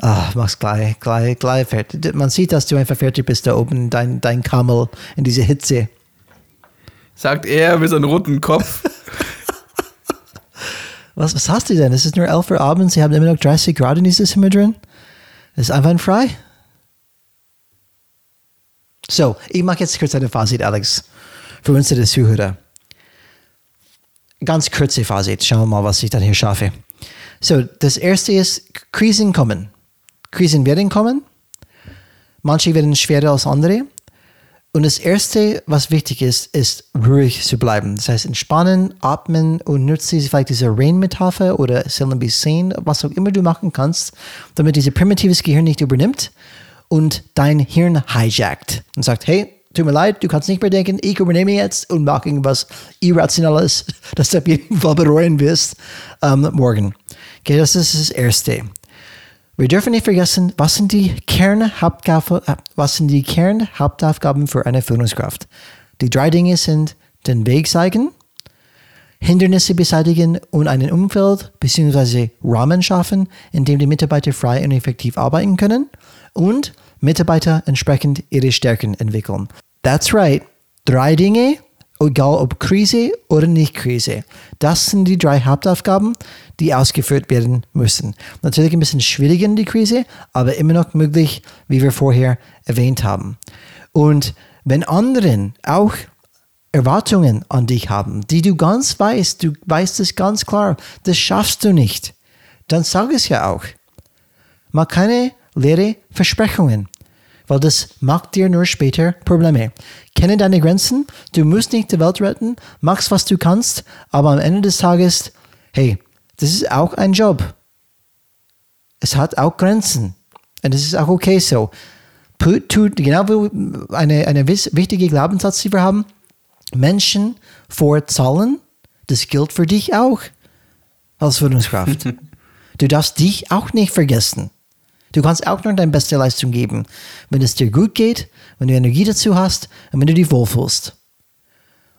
Ah, mach's gleich, gleich, gleich fertig. Man sieht, dass du einfach fertig bist da oben, dein, dein Kamel in dieser Hitze. Sagt er mit seinem roten Kopf. Was, was hast du denn? Es ist nur 11 Uhr abends, sie haben immer noch 30 Grad in dieses Zimmer drin. Es ist einfach frei. So, ich mache jetzt kurz ein Fazit, Alex, für unsere Zuhörer. Ganz kurze Fazit. Schauen wir mal, was ich dann hier schaffe. So, das erste ist, Krisen kommen. Krisen werden kommen. Manche werden schwerer als andere. Und das Erste, was wichtig ist, ist ruhig zu bleiben. Das heißt, entspannen, atmen und nutze vielleicht diese Rain-Metapher oder Syllabus 10, was auch immer du machen kannst, damit dieses primitives Gehirn nicht übernimmt und dein Hirn hijackt und sagt, hey, tut mir leid, du kannst nicht mehr denken, ich übernehme jetzt und mache irgendwas Irrationales, das du auf jeden Fall bereuen wirst ähm, morgen. Okay, das ist das Erste. Wir dürfen nicht vergessen, was sind die Kernhauptaufgaben, was für eine Führungskraft? Die drei Dinge sind den Weg zeigen, Hindernisse beseitigen und ein Umfeld bzw. Rahmen schaffen, in dem die Mitarbeiter frei und effektiv arbeiten können und Mitarbeiter entsprechend ihre Stärken entwickeln. That's right. Drei Dinge, egal ob Krise oder nicht Krise. Das sind die drei Hauptaufgaben, die ausgeführt werden müssen. Natürlich ein bisschen schwieriger in die Krise, aber immer noch möglich, wie wir vorher erwähnt haben. Und wenn anderen auch Erwartungen an dich haben, die du ganz weißt, du weißt es ganz klar, das schaffst du nicht, dann sag es ja auch. Mach keine leere Versprechungen, weil das macht dir nur später Probleme. Kenne deine Grenzen, du musst nicht die Welt retten, machst was du kannst, aber am Ende des Tages, hey, das ist auch ein Job. Es hat auch Grenzen. Und das ist auch okay so. Tut, genau wie eine, eine wichtige Glaubenssatz, die wir haben, Menschen vor Zahlen, das gilt für dich auch als Führungskraft. du darfst dich auch nicht vergessen. Du kannst auch nur deine beste Leistung geben, wenn es dir gut geht, wenn du Energie dazu hast und wenn du dich wohlfühlst.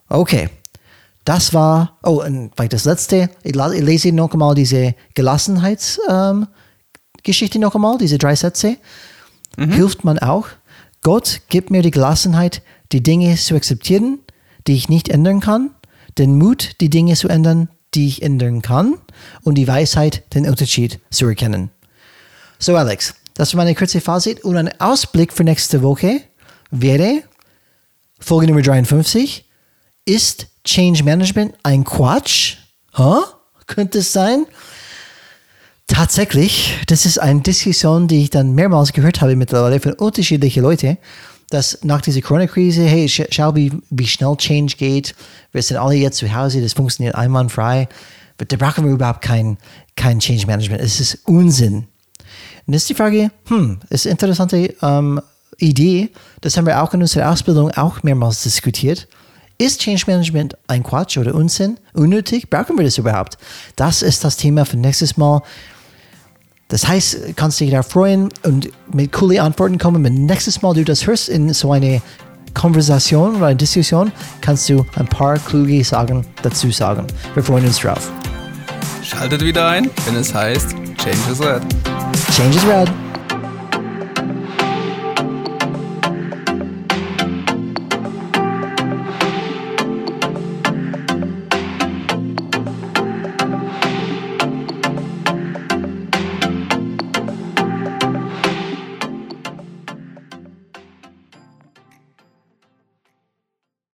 Okay, das war, oh, und vielleicht das letzte, ich, lese noch einmal diese Gelassenheitsgeschichte ähm, noch einmal, diese drei Sätze. Hilft man auch. Gott gibt mir die Gelassenheit, die Dinge zu akzeptieren, die ich nicht ändern kann, den Mut, die Dinge zu ändern, die ich ändern kann und die Weisheit, den Unterschied zu erkennen. So, Alex, das war meine kurze Fazit und ein Ausblick für nächste Woche wäre Folge Nummer 53. Ist Change Management ein Quatsch? Huh? Könnte es sein? Tatsächlich, das ist eine Diskussion, die ich dann mehrmals gehört habe mittlerweile von unterschiedlichen Leuten, dass nach dieser Corona-Krise, hey, sch schau, wie, wie schnell Change geht. Wir sind alle jetzt zu Hause, das funktioniert einwandfrei. Da brauchen wir überhaupt kein, kein Change Management. Es ist Unsinn. Und jetzt die Frage, hm, ist eine interessante ähm, Idee, das haben wir auch in unserer Ausbildung auch mehrmals diskutiert. Ist Change Management ein Quatsch oder Unsinn? Unnötig? Brauchen wir das überhaupt? Das ist das Thema für nächstes Mal. Das heißt, kannst dich darauf freuen und mit coole Antworten kommen, wenn nächstes Mal du das hörst in so eine Konversation oder eine Diskussion kannst du ein paar kluge Sachen dazu sagen. Wir freuen uns drauf. Schaltet wieder ein, wenn es heißt Change is Red. Change is red.